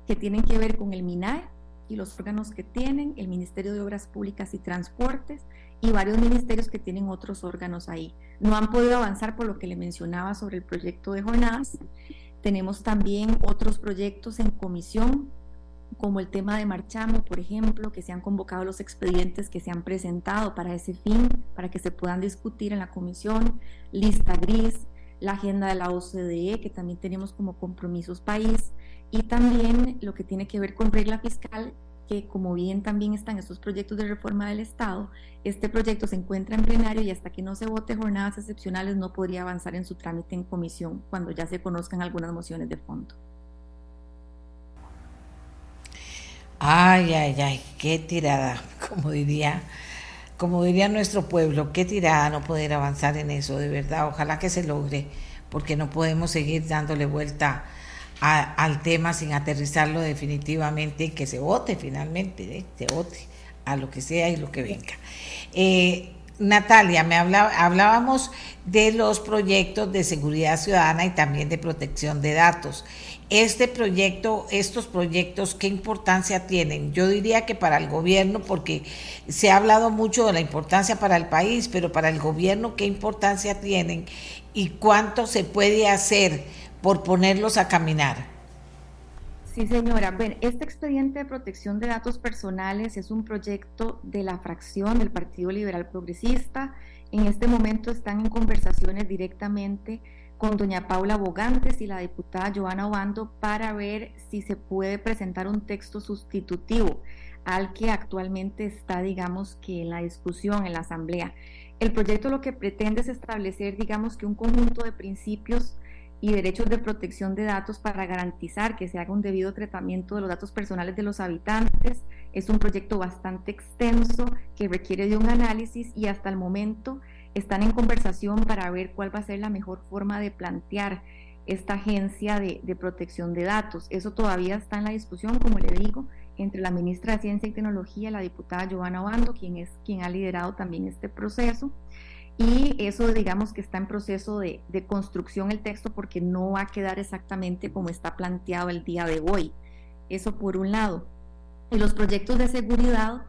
S5: que tienen que ver con el MINAE, y los órganos que tienen, el Ministerio de Obras Públicas y Transportes y varios ministerios que tienen otros órganos ahí. No han podido avanzar por lo que le mencionaba sobre el proyecto de jornadas. Tenemos también otros proyectos en comisión, como el tema de Marchamo, por ejemplo, que se han convocado los expedientes que se han presentado para ese fin, para que se puedan discutir en la comisión, lista gris, la agenda de la OCDE, que también tenemos como compromisos país, y también lo que tiene que ver con regla fiscal, que como bien también están estos proyectos de reforma del Estado, este proyecto se encuentra en plenario y hasta que no se vote jornadas excepcionales no podría avanzar en su trámite en comisión cuando ya se conozcan algunas mociones de fondo.
S3: Ay, ay, ay, qué tirada, como diría, como diría nuestro pueblo, qué tirada no poder avanzar en eso, de verdad, ojalá que se logre, porque no podemos seguir dándole vuelta al tema sin aterrizarlo definitivamente y que se vote finalmente, ¿eh? se vote a lo que sea y lo que venga. Eh, Natalia, me hablaba, hablábamos de los proyectos de seguridad ciudadana y también de protección de datos. Este proyecto, estos proyectos, ¿qué importancia tienen? Yo diría que para el gobierno, porque se ha hablado mucho de la importancia para el país, pero para el gobierno, ¿qué importancia tienen y cuánto se puede hacer? Por ponerlos a caminar.
S5: Sí, señora. Bueno, este expediente de protección de datos personales es un proyecto de la fracción del Partido Liberal Progresista. En este momento están en conversaciones directamente con doña Paula Bogantes y la diputada Joana Obando para ver si se puede presentar un texto sustitutivo al que actualmente está, digamos, que en la discusión en la Asamblea. El proyecto lo que pretende es establecer, digamos, que un conjunto de principios y derechos de protección de datos para garantizar que se haga un debido tratamiento de los datos personales de los habitantes. Es un proyecto bastante extenso que requiere de un análisis y hasta el momento están en conversación para ver cuál va a ser la mejor forma de plantear esta agencia de, de protección de datos. Eso todavía está en la discusión, como le digo, entre la ministra de Ciencia y Tecnología, la diputada Giovanna Obando, quien es quien ha liderado también este proceso y eso digamos que está en proceso de, construcción el texto porque no va a quedar exactamente como está planteado el día de hoy. Eso por un lado. Y los proyectos de seguridad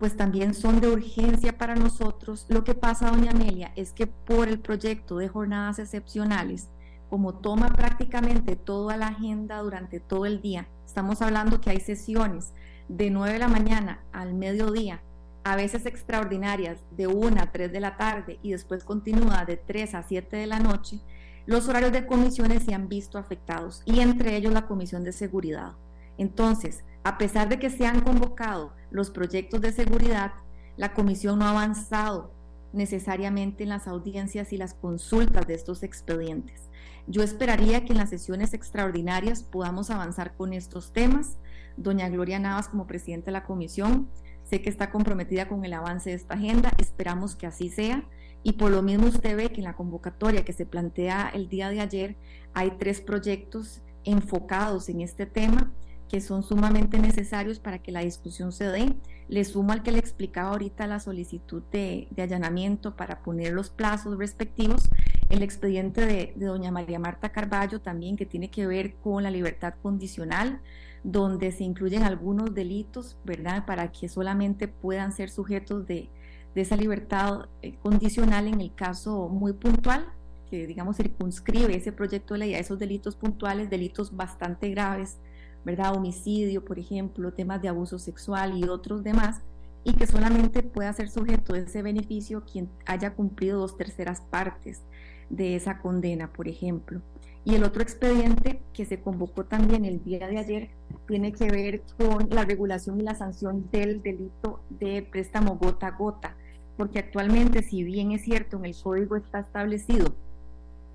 S5: pues también son de urgencia para nosotros. Lo que pasa, doña Amelia, es que por el proyecto de jornadas excepcionales, como toma prácticamente toda la agenda durante todo el día, estamos hablando que hay sesiones de 9 de la mañana al mediodía a veces extraordinarias, de 1 a 3 de la tarde y después continúa de 3 a 7 de la noche, los horarios de comisiones se han visto afectados y entre ellos la Comisión de Seguridad. Entonces, a pesar de que se han convocado los proyectos de seguridad, la Comisión no ha avanzado necesariamente en las audiencias y las consultas de estos expedientes. Yo esperaría que en las sesiones extraordinarias podamos avanzar con estos temas. Doña Gloria Navas, como presidente de la Comisión, sé que está comprometida con el avance de esta agenda, esperamos que así sea. Y por lo mismo usted ve que en la convocatoria que se plantea el día de ayer hay tres proyectos enfocados en este tema que son sumamente necesarios para que la discusión se dé. Le sumo al que le explicaba ahorita la solicitud de, allanamiento para poner los plazos respectivos, el expediente de, de, doña María Marta Carballo también que tiene que ver con la libertad condicional, donde se incluyen algunos delitos, ¿verdad? Para que solamente puedan ser sujetos de, esa libertad eh, condicional en el caso muy puntual, que digamos circunscribe ese proyecto de ley a esos delitos puntuales, delitos bastante graves ¿verdad? Homicidio, por ejemplo, temas de abuso sexual y otros demás, y que solamente pueda ser sujeto de ese beneficio quien haya cumplido dos terceras partes de esa condena, por ejemplo. Y el otro expediente que se convocó también el día de ayer tiene que ver con la regulación y la sanción del delito de préstamo gota a gota, porque actualmente, si bien es cierto, en el código está establecido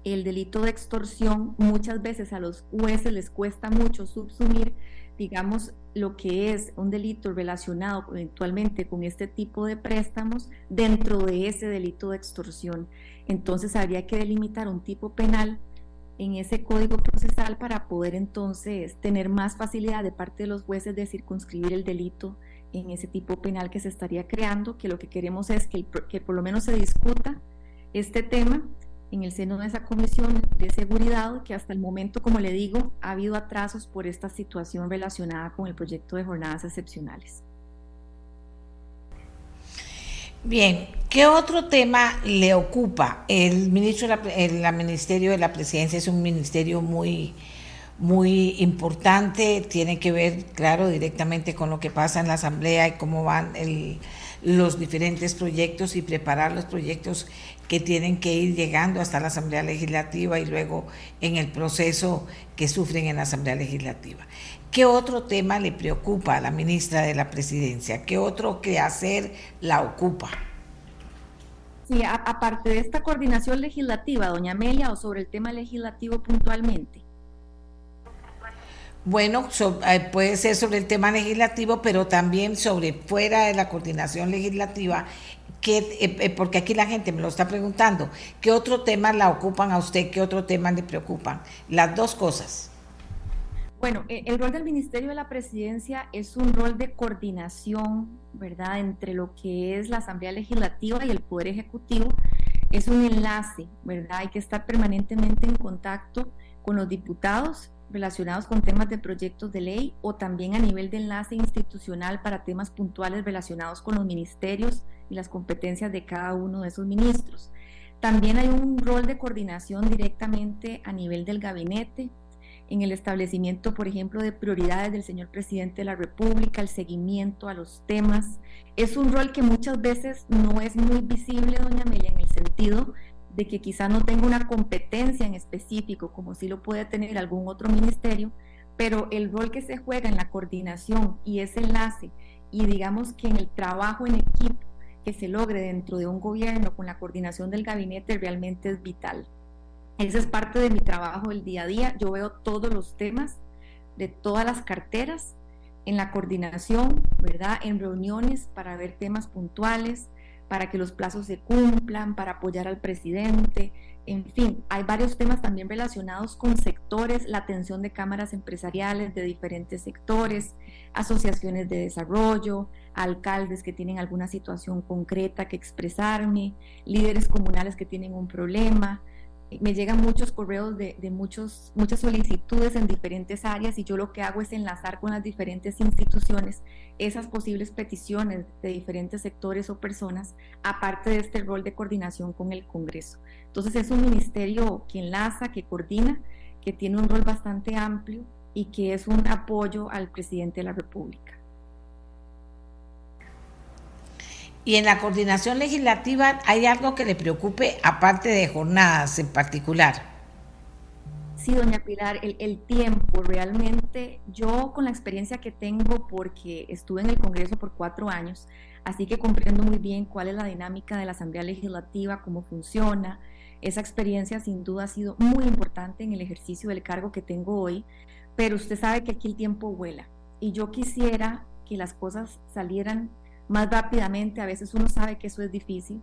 S5: el delito de extorsión, muchas veces a los jueces les cuesta mucho subsumir, digamos, lo que es un delito relacionado eventualmente con este tipo de préstamos dentro de ese delito de extorsión. Entonces habría que delimitar un tipo penal en ese código procesal para poder entonces tener más facilidad de parte de los jueces de circunscribir el delito en ese tipo penal que se estaría creando, que lo que queremos es que, que por lo menos se discuta este tema en el seno de esa comisión de seguridad que hasta el momento, como le digo, ha habido atrasos por esta situación relacionada con el proyecto de jornadas excepcionales.
S3: Bien, ¿qué otro tema le ocupa? El ministro, el, Ministerio de la Presidencia es un ministerio muy, muy importante, tiene que ver, claro, directamente con lo que pasa en la Asamblea y cómo van los diferentes proyectos y preparar los proyectos que tienen que ir llegando hasta la Asamblea Legislativa y luego en el proceso que sufren en la Asamblea Legislativa. ¿Qué otro tema le preocupa a la ministra de la Presidencia? ¿Qué otro quehacer la ocupa?
S5: Sí, aparte de esta coordinación legislativa, doña Amelia, o sobre el tema legislativo puntualmente.
S3: Bueno, eh, puede ser sobre el tema legislativo, pero también sobre fuera de la coordinación legislativa, eh, eh, porque aquí la gente me lo está preguntando, ¿qué otro tema la ocupan a usted? ¿Qué otro tema le preocupan? Las dos cosas.
S5: Bueno, el rol del Ministerio de la Presidencia es un rol de coordinación, ¿verdad?, entre lo que es la Asamblea Legislativa y el Poder Ejecutivo. Es un enlace, ¿verdad? Hay que estar permanentemente en contacto con los diputados relacionados con temas de proyectos de ley o también a nivel de enlace institucional para temas puntuales relacionados con los ministerios y las competencias de cada uno de esos ministros. También hay un rol de coordinación directamente a nivel del gabinete, en el establecimiento, por ejemplo, de prioridades del señor presidente de la República, el seguimiento a los temas. Es un rol que muchas veces no es muy visible, doña Amelia, en el sentido de que quizá no tenga una competencia en específico, como si lo puede tener algún otro ministerio, pero el rol que se juega en la coordinación y ese enlace, y digamos que en el trabajo en equipo que se logre dentro de un gobierno con la coordinación del gabinete realmente es vital. Esa es parte de mi trabajo del día a día. Yo veo todos los temas de todas las carteras en la coordinación, ¿verdad? En reuniones para ver temas puntuales, para que los plazos se cumplan, para apoyar al presidente, en fin, hay varios temas también relacionados con sectores, la atención de cámaras empresariales de diferentes sectores, asociaciones de desarrollo, alcaldes que tienen alguna situación concreta que expresarme, líderes comunales que tienen un problema, me llegan muchos correos de, muchos, muchas solicitudes en diferentes áreas y yo lo que hago es enlazar con las diferentes instituciones esas posibles peticiones de diferentes sectores o personas, aparte de este rol de coordinación con el Congreso. Entonces es un ministerio que enlaza, que coordina, que tiene un rol bastante amplio y que es un apoyo al presidente de la República.
S3: Y en la coordinación legislativa, ¿hay algo que le preocupe aparte de jornadas en particular?
S5: Sí, doña Pilar, el, tiempo, realmente yo con la experiencia que tengo, porque estuve en el Congreso por cuatro años, así que comprendo muy bien cuál es la dinámica de la Asamblea Legislativa, cómo funciona. Esa experiencia sin duda ha sido muy importante en el ejercicio del cargo que tengo hoy, pero usted sabe que aquí el tiempo vuela y yo quisiera que las cosas salieran más rápidamente. A veces uno sabe que eso es difícil,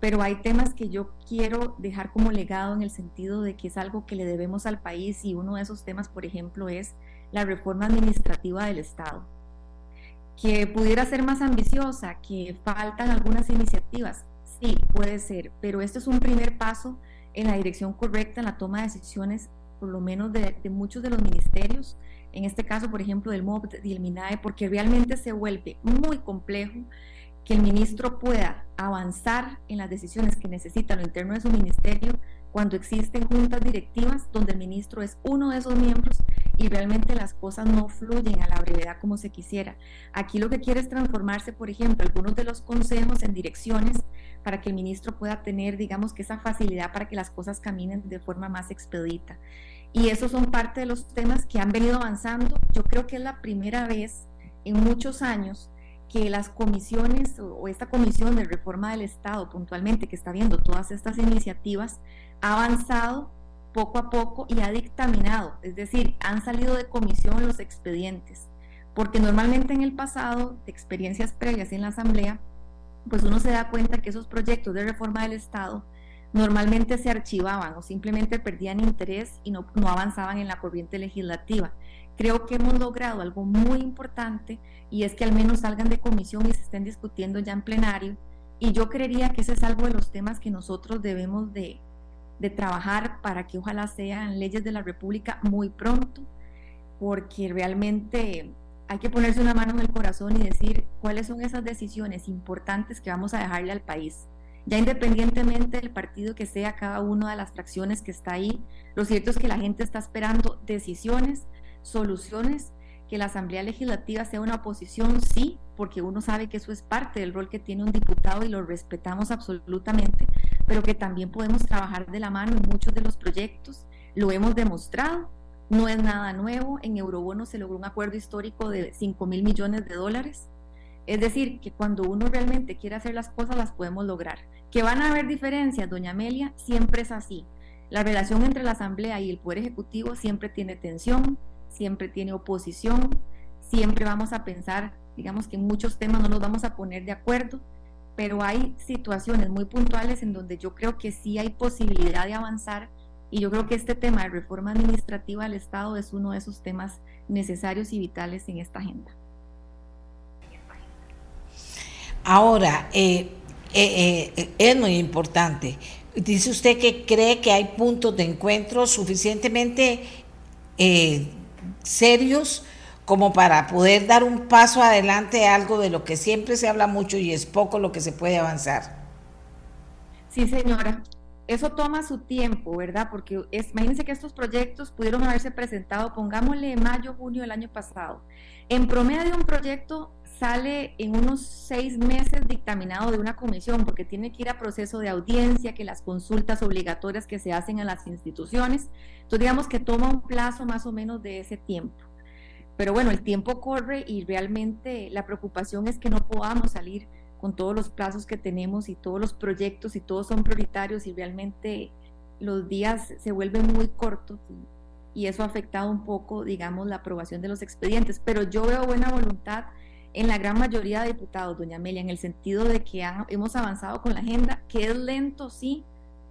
S5: pero hay temas que yo quiero dejar como legado en el sentido de que es algo que le debemos al país y uno de esos temas, por ejemplo, es la reforma administrativa del Estado, que pudiera ser más ambiciosa, que faltan algunas iniciativas. Sí, puede ser, pero este es un primer paso en la dirección correcta en la toma de decisiones, por lo menos de, muchos de los ministerios, en este caso, por ejemplo, del MOB y el MINAE, porque realmente se vuelve muy complejo que el ministro pueda avanzar en las decisiones que necesita lo interno de su ministerio cuando existen juntas directivas donde el ministro es uno de esos miembros y realmente las cosas no fluyen a la brevedad como se quisiera. Aquí lo que quiere es transformarse, por ejemplo, algunos de los consejos en direcciones para que el ministro pueda tener, digamos, que esa facilidad para que las cosas caminen de forma más expedita. Y esos son parte de los temas que han venido avanzando. Yo creo que es la primera vez en muchos años que las comisiones o esta comisión de reforma del Estado puntualmente que está viendo todas estas iniciativas ha avanzado poco a poco y ha dictaminado, es decir, han salido de comisión los expedientes, porque normalmente en el pasado, de experiencias previas en la Asamblea, pues uno se da cuenta que esos proyectos de reforma del Estado normalmente se archivaban o simplemente perdían interés y no, no avanzaban en la corriente legislativa. Creo que hemos logrado algo muy importante y es que al menos salgan de comisión y se estén discutiendo ya en plenario. Y yo creería que ese es algo de los temas que nosotros debemos de, de trabajar para que ojalá sean leyes de la República muy pronto, porque realmente hay que ponerse una mano en el corazón y decir cuáles son esas decisiones importantes que vamos a dejarle al país. Ya independientemente del partido que sea cada una de las fracciones que está ahí, lo cierto es que la gente está esperando decisiones, soluciones, que la Asamblea Legislativa sea una oposición, sí, porque uno sabe que eso es parte del rol que tiene un diputado y lo respetamos absolutamente, pero que también podemos trabajar de la mano en muchos de los proyectos. Lo hemos demostrado, no es nada nuevo. En Eurobono se logró un acuerdo histórico de 5 mil millones de dólares. Es decir, que cuando uno realmente quiere hacer las cosas, las podemos lograr. Que van a haber diferencias, doña Amelia, siempre es así. La relación entre la Asamblea y el Poder Ejecutivo siempre tiene tensión, siempre tiene oposición, siempre vamos a pensar, digamos que en muchos temas no nos vamos a poner de acuerdo, pero hay situaciones muy puntuales en donde yo creo que sí hay posibilidad de avanzar y yo creo que este tema de reforma administrativa del Estado es uno de esos temas necesarios y vitales en esta agenda.
S3: Ahora, eh, eh, eh, es muy importante. Dice usted que cree que hay puntos de encuentro suficientemente serios como para poder dar un paso adelante algo de lo que siempre se habla mucho y es poco lo que se puede avanzar.
S5: Sí, señora. Eso toma su tiempo, ¿verdad? Porque es, imagínense que estos proyectos pudieron haberse presentado, pongámosle mayo, junio del año pasado. En promedio, un proyecto sale en unos seis meses dictaminado de una comisión, porque tiene que ir a proceso de audiencia, que las consultas obligatorias que se hacen a las instituciones. Entonces, digamos que toma un plazo más o menos de ese tiempo. Pero bueno, el tiempo corre y realmente la preocupación es que no podamos salir con todos los plazos que tenemos y todos los proyectos y todos son prioritarios y realmente los días se vuelven muy cortos y, eso ha afectado un poco, digamos, la aprobación de los expedientes. Pero yo veo buena voluntad en la gran mayoría de diputados, doña Amelia, en el sentido de que hemos avanzado con la agenda, que es lento, sí,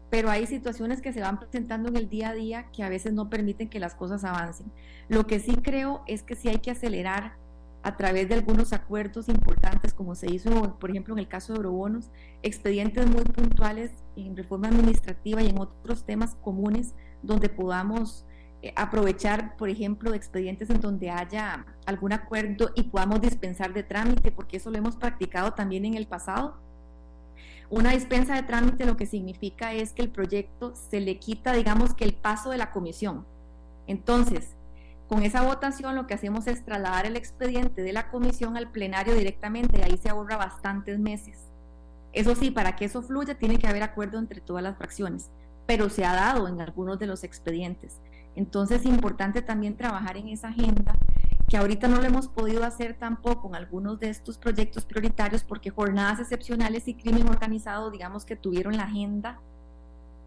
S5: pero hay situaciones que se van presentando en el día a día que a veces no permiten que las cosas avancen. Lo que sí creo es que sí hay que acelerar a través de algunos acuerdos importantes, como se hizo, por ejemplo, en el caso de eurobonos, expedientes muy puntuales en reforma administrativa y en otros temas comunes donde podamos eh, aprovechar, por ejemplo, expedientes en donde haya algún acuerdo y podamos dispensar de trámite, porque eso lo hemos practicado también en el pasado una dispensa de trámite lo que significa es que el proyecto se le quita, digamos que el paso de la comisión. Entonces, con esa votación lo que hacemos es trasladar el expediente de la comisión al plenario directamente y ahí se ahorra bastantes meses. Eso sí, para que eso fluya tiene que haber acuerdo entre todas las fracciones, pero se ha dado en algunos de los expedientes. Entonces es importante también trabajar en esa agenda que ahorita no lo hemos podido hacer tampoco en algunos de estos proyectos prioritarios porque jornadas excepcionales y crimen organizado, digamos que tuvieron la agenda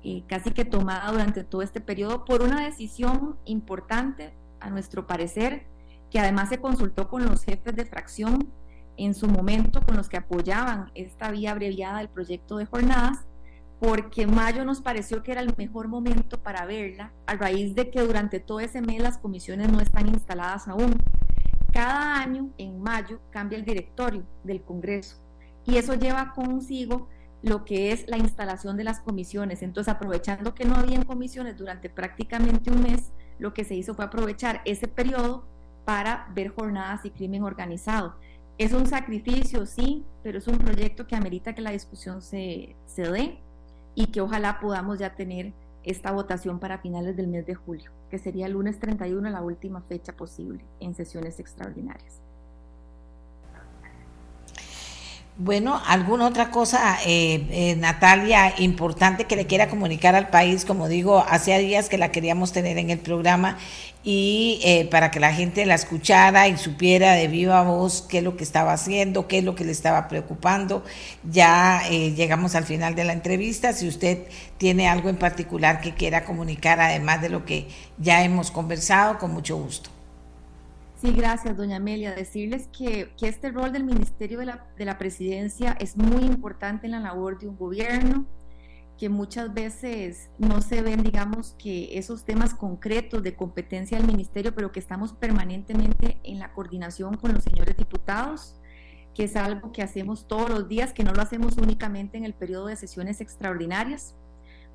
S5: eh, casi que tomada durante todo este periodo por una decisión importante, a nuestro parecer, que además se consultó con los jefes de fracción en su momento con los que apoyaban esta vía abreviada del proyecto de jornadas, porque mayo nos pareció que era el mejor momento para verla, a raíz de que durante todo ese mes las comisiones no están instaladas aún. Cada año, en mayo, cambia el directorio del Congreso y eso lleva consigo lo que es la instalación de las comisiones. Entonces, aprovechando que no habían comisiones durante prácticamente un mes, lo que se hizo fue aprovechar ese periodo para ver jornadas y crimen organizado. Es un sacrificio, sí, pero es un proyecto que amerita que la discusión se, se dé y que ojalá podamos ya tener esta votación para finales del mes de julio, que sería el lunes 31, la última fecha posible en sesiones extraordinarias.
S3: Bueno, ¿alguna otra cosa, eh, eh, Natalia, importante que le quiera comunicar al país? Como digo, hacía días que la queríamos tener en el programa y eh, para que la gente la escuchara y supiera de viva voz qué es lo que estaba haciendo, qué es lo que le estaba preocupando. Ya llegamos al final de la entrevista. Si usted tiene algo en particular que quiera comunicar, además de lo que ya hemos conversado, con mucho gusto.
S5: Sí, gracias, doña Amelia. Decirles que, que este rol del Ministerio de la, de la, Presidencia es muy importante en la labor de un gobierno, que muchas veces no se ven, digamos, que esos temas concretos de competencia del Ministerio, pero que estamos permanentemente en la coordinación con los señores diputados, que es algo que hacemos todos los días, que no lo hacemos únicamente en el periodo de sesiones extraordinarias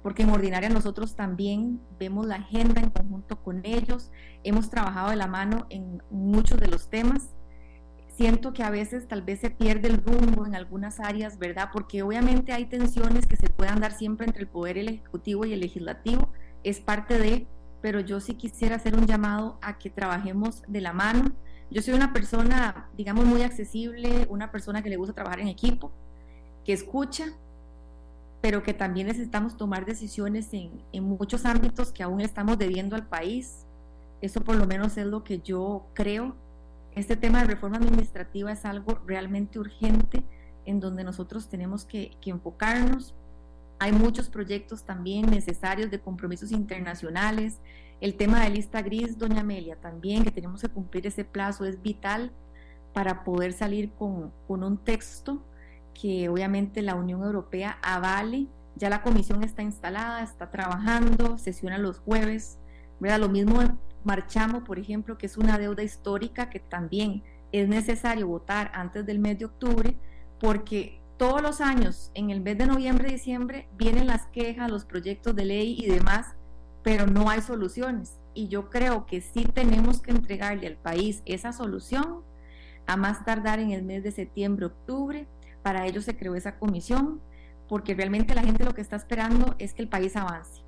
S5: porque en ordinaria nosotros también vemos la agenda en conjunto con ellos, hemos trabajado de la mano en muchos de los temas. Siento que a veces tal vez se pierde el rumbo en algunas áreas, ¿verdad? Porque obviamente hay tensiones que se puedan dar siempre entre el poder ejecutivo y el legislativo, es parte de, pero yo sí quisiera hacer un llamado a que trabajemos de la mano. Yo soy una persona, digamos, muy accesible, una persona que le gusta trabajar en equipo, que escucha, pero que también necesitamos tomar decisiones en, en, muchos ámbitos que aún estamos debiendo al país. Eso por lo menos es lo que yo creo. Este tema de reforma administrativa es algo realmente urgente en donde nosotros tenemos que, que enfocarnos. Hay muchos proyectos también necesarios de compromisos internacionales. El tema de lista gris, doña Amelia, también que tenemos que cumplir ese plazo es vital para poder salir con, con un texto que obviamente la Unión Europea avale. Ya la comisión está instalada, está trabajando, sesiona los jueves. ¿verdad? Lo mismo marchamos, por ejemplo, que es una deuda histórica que también es necesario votar antes del mes de octubre, porque todos los años, en el mes de noviembre diciembre, vienen las quejas, los proyectos de ley y demás, pero no hay soluciones. Y yo creo que sí tenemos que entregarle al país esa solución a más tardar en el mes de septiembre, octubre, para ello se creó esa comisión, porque realmente la gente lo que está esperando es que el país avance.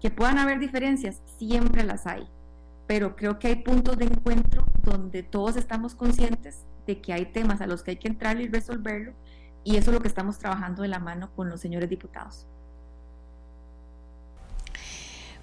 S5: Que puedan haber diferencias, siempre las hay, pero creo que hay puntos de encuentro donde todos estamos conscientes de que hay temas a los que hay que entrar y resolverlo, y eso es lo que estamos trabajando de la mano con los señores diputados.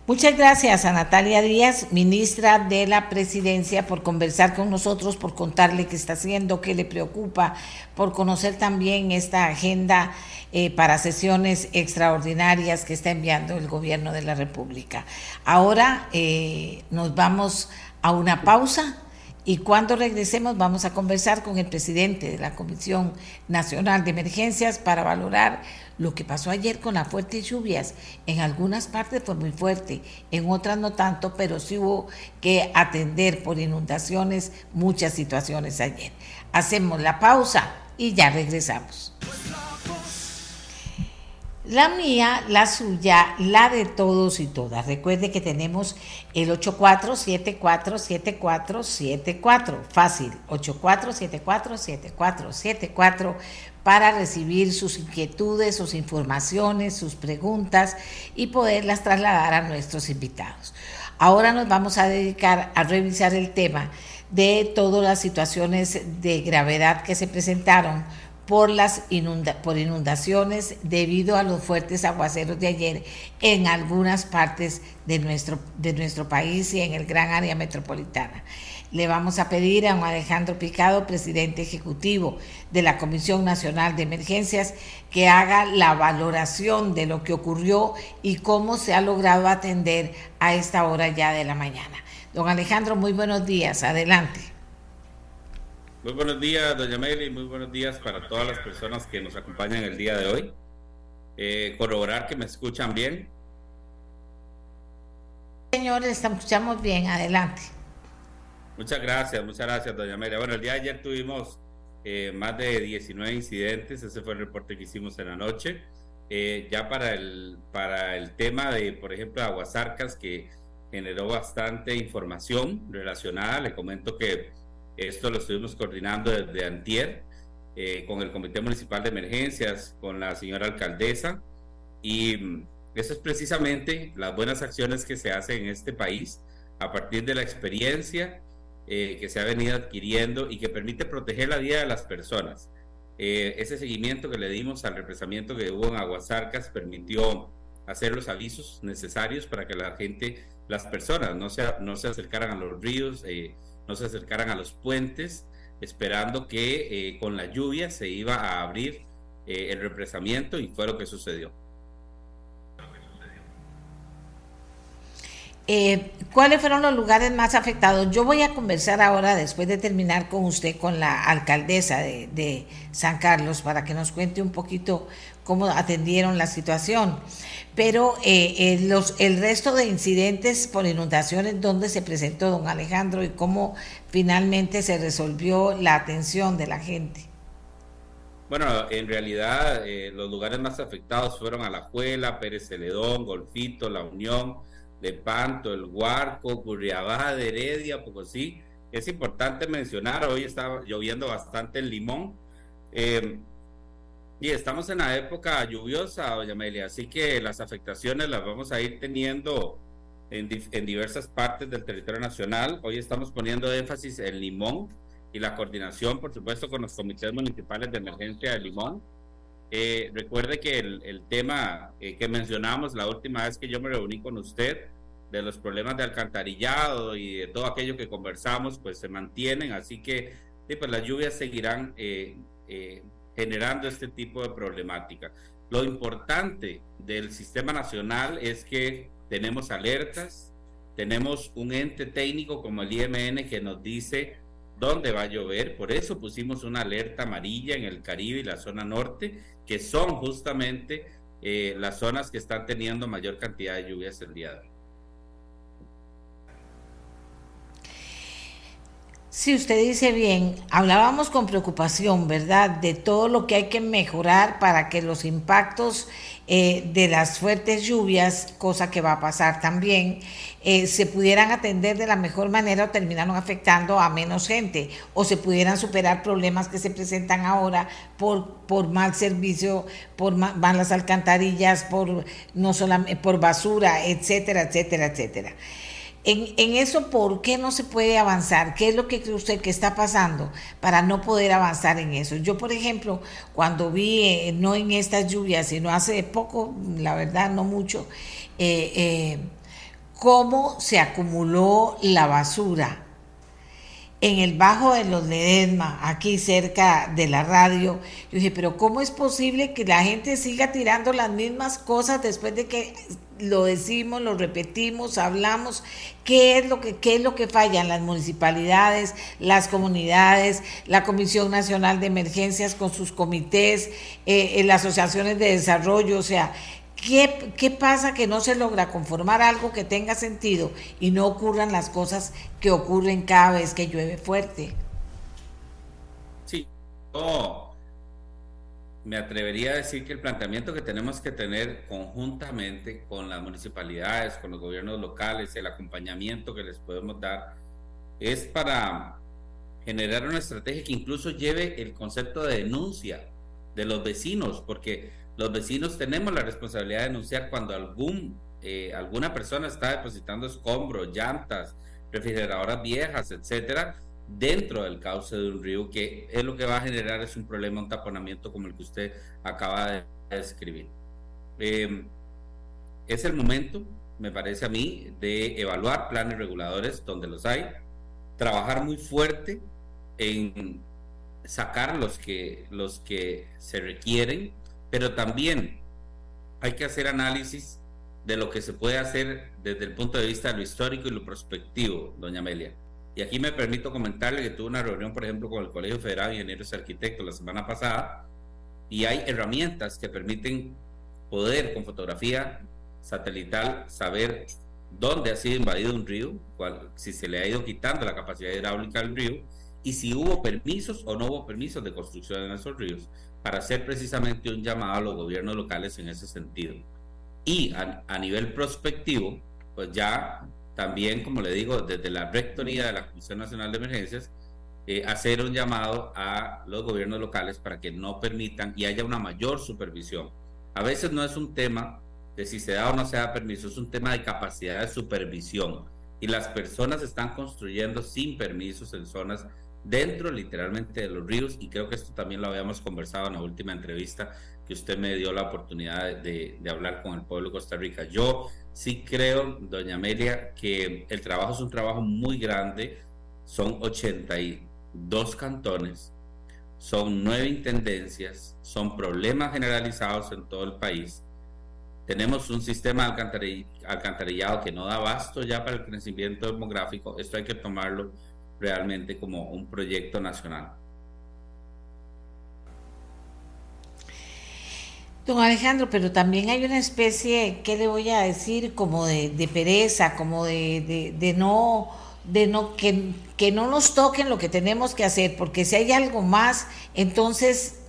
S3: Muchas gracias a Natalia Díaz, ministra de la Presidencia, por conversar con nosotros, por contarle qué está haciendo, qué le preocupa, por conocer también esta agenda eh, para sesiones extraordinarias que está enviando el gobierno de la República. Ahora eh, nos vamos a una pausa. Y cuando regresemos vamos a conversar con el presidente de la Comisión Nacional de Emergencias para valorar lo que pasó ayer con las fuertes lluvias. En algunas partes fue muy fuerte, en otras no tanto, pero sí hubo que atender por inundaciones muchas situaciones ayer. Hacemos la pausa y ya regresamos. La mía, la suya, la de todos y todas. Recuerde que tenemos el 84747474. Fácil, 84747474 para recibir sus inquietudes, sus informaciones, sus preguntas y poderlas trasladar a nuestros invitados. Ahora nos vamos a dedicar a revisar el tema de todas las situaciones de gravedad que se presentaron por las por inundaciones debido a los fuertes aguaceros de ayer en algunas partes de nuestro, de nuestro país y en el gran área metropolitana. Le vamos a pedir a un Alejandro Picado, presidente ejecutivo de la Comisión Nacional de Emergencias, que haga la valoración de lo que ocurrió y cómo se ha logrado atender a esta hora ya de la mañana. Don Alejandro, muy buenos días. Adelante.
S6: Muy buenos días, doña Meli, muy buenos días para todas las personas que nos acompañan el día de hoy. Eh, corroborar que me escuchan bien.
S3: Señores, escuchamos bien, adelante.
S6: Muchas gracias, muchas gracias, doña Meli. Bueno, el día de ayer tuvimos eh, más de 19 incidentes, ese fue el reporte que hicimos en la noche. Eh, ya para el, para el tema de, por ejemplo, Aguasarcas, que generó bastante información relacionada, le comento que esto lo estuvimos coordinando desde Antier eh, con el Comité Municipal de Emergencias, con la señora alcaldesa, y mm, eso es precisamente las buenas acciones que se hacen en este país a partir de la experiencia eh, que se ha venido adquiriendo y que permite proteger la vida de las personas. Eh, ese seguimiento que le dimos al represamiento que hubo en Aguasarcas permitió hacer los avisos necesarios para que la gente, las personas no se, no se acercaran a los ríos, no se acercaran a los puentes, esperando que eh, con la lluvia se iba a abrir eh, el represamiento y fue lo que sucedió.
S3: Eh, ¿Cuáles fueron los lugares más afectados? Yo voy a conversar ahora, después de terminar con usted, con la alcaldesa de, San Carlos, para que nos cuente un poquito cómo atendieron la situación. Pero eh, eh, los, el resto de incidentes por inundaciones, ¿dónde se presentó don Alejandro y cómo finalmente se resolvió la atención de la gente?
S6: Bueno, en realidad eh, los lugares más afectados fueron Alajuela, Pérez Celedón, Golfito, La Unión, Lepanto, El Huarco, Curriabá, de Heredia, poco sí. Es importante mencionar, hoy está lloviendo bastante en Limón. Y estamos en la época lluviosa, doña Amelia, así que las afectaciones las vamos a ir teniendo en, diversas partes del territorio nacional. Hoy estamos poniendo énfasis en Limón y la coordinación, por supuesto, con los comités municipales de emergencia de Limón. Eh, recuerde que el, tema eh, que mencionamos la última vez que yo me reuní con usted, de los problemas de alcantarillado y de todo aquello que conversamos, pues se mantienen, así que pues las lluvias seguirán eh, generando este tipo de problemática. Lo importante del sistema nacional es que tenemos alertas, tenemos un ente técnico como el IMN que nos dice dónde va a llover, por eso pusimos una alerta amarilla en el Caribe y la zona norte, que son justamente eh, las zonas que están teniendo mayor cantidad de lluvias el día de hoy.
S3: Si usted dice bien, hablábamos con preocupación, ¿verdad?, de todo lo que hay que mejorar para que los impactos eh, de las fuertes lluvias, cosa que va a pasar también, eh, se pudieran atender de la mejor manera o terminaron afectando a menos gente, o se pudieran superar problemas que se presentan ahora por, por mal servicio, por malas alcantarillas, por, no solamente, por basura, etcétera, etcétera, etcétera. En, eso, ¿por qué no se puede avanzar? ¿Qué es lo que cree usted que está pasando para no poder avanzar en eso? Yo, por ejemplo, cuando vi, eh, no en estas lluvias, sino hace poco, la verdad, no mucho, eh, eh, cómo se acumuló la basura en el Bajo de los Ledesma, aquí cerca de la radio. Yo dije, pero ¿cómo es posible que la gente siga tirando las mismas cosas después de que lo decimos, lo repetimos, hablamos, qué es lo que, qué es lo que fallan las municipalidades, las comunidades, la Comisión Nacional de Emergencias con sus comités, eh, las asociaciones de desarrollo, o sea, ¿qué, ¿qué pasa que no se logra conformar algo que tenga sentido y no ocurran las cosas que ocurren cada vez que llueve fuerte?
S6: Sí, oh me atrevería a decir que el planteamiento que tenemos que tener conjuntamente con las municipalidades, con los gobiernos locales, el acompañamiento que les podemos dar, es para generar una estrategia que incluso lleve el concepto de denuncia de los vecinos, porque los vecinos tenemos la responsabilidad de denunciar cuando eh, alguna persona está depositando escombros, llantas, refrigeradoras viejas, etcétera, dentro del cauce de un río, que es lo que va a generar es un problema, un taponamiento como el que usted acaba de describir. Em, es el momento, me parece a mí, de evaluar planes reguladores donde los hay, trabajar muy fuerte en sacar los que, los que se requieren, pero también hay que hacer análisis de lo que se puede hacer desde el punto de vista de lo histórico y lo prospectivo, doña Amelia. Y aquí me permito comentarle que tuve una reunión, por ejemplo, con el Colegio Federal de Ingenieros y Arquitectos la semana pasada, y hay herramientas que permiten poder con fotografía satelital saber dónde ha sido invadido un río, si se le ha ido quitando la capacidad hidráulica del río y si hubo permisos o no hubo permisos de construcción en esos ríos, para hacer precisamente un llamado a los gobiernos locales en ese sentido. Y a, nivel prospectivo, pues ya también, como le digo, desde la rectoría de la Comisión Nacional de Emergencias, eh, hacer un llamado a los gobiernos locales para que no permitan y haya una mayor supervisión. A veces no es un tema de si se da o no se da permiso, es un tema de capacidad de supervisión. Y las personas están construyendo sin permisos en zonas dentro literalmente de los ríos y creo que esto también lo habíamos conversado en la última entrevista que usted me dio la oportunidad de, de, hablar con el pueblo de Costa Rica. Yo sí creo, doña Amelia, que el trabajo es un trabajo muy grande, son 82 cantones, son nueve intendencias, son problemas generalizados en todo el país. Tenemos un sistema alcantarillado que no da abasto ya para el crecimiento demográfico. Esto hay que tomarlo realmente como un proyecto nacional.
S3: Don Alejandro, pero también hay una especie, ¿qué le voy a decir? Como de, pereza, como de, de, no, de no que, que no nos toquen lo que tenemos que hacer, porque si hay algo más, entonces,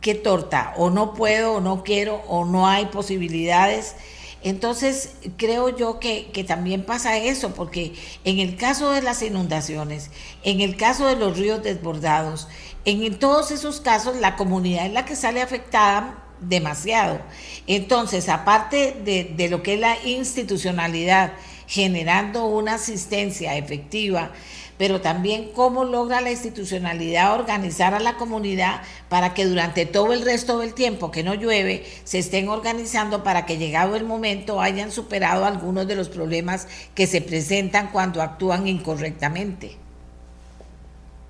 S3: ¿qué torta? O no puedo, o no quiero, o no hay posibilidades entonces, creo yo que, también pasa eso, porque en el caso de las inundaciones, en el caso de los ríos desbordados, en todos esos casos la comunidad es la que sale afectada demasiado. Entonces, aparte de, de lo que es la institucionalidad, generando una asistencia efectiva, pero también cómo logra la institucionalidad organizar a la comunidad para que durante todo el resto del tiempo que no llueve se estén organizando para que llegado el momento hayan superado algunos de los problemas que se presentan cuando actúan incorrectamente.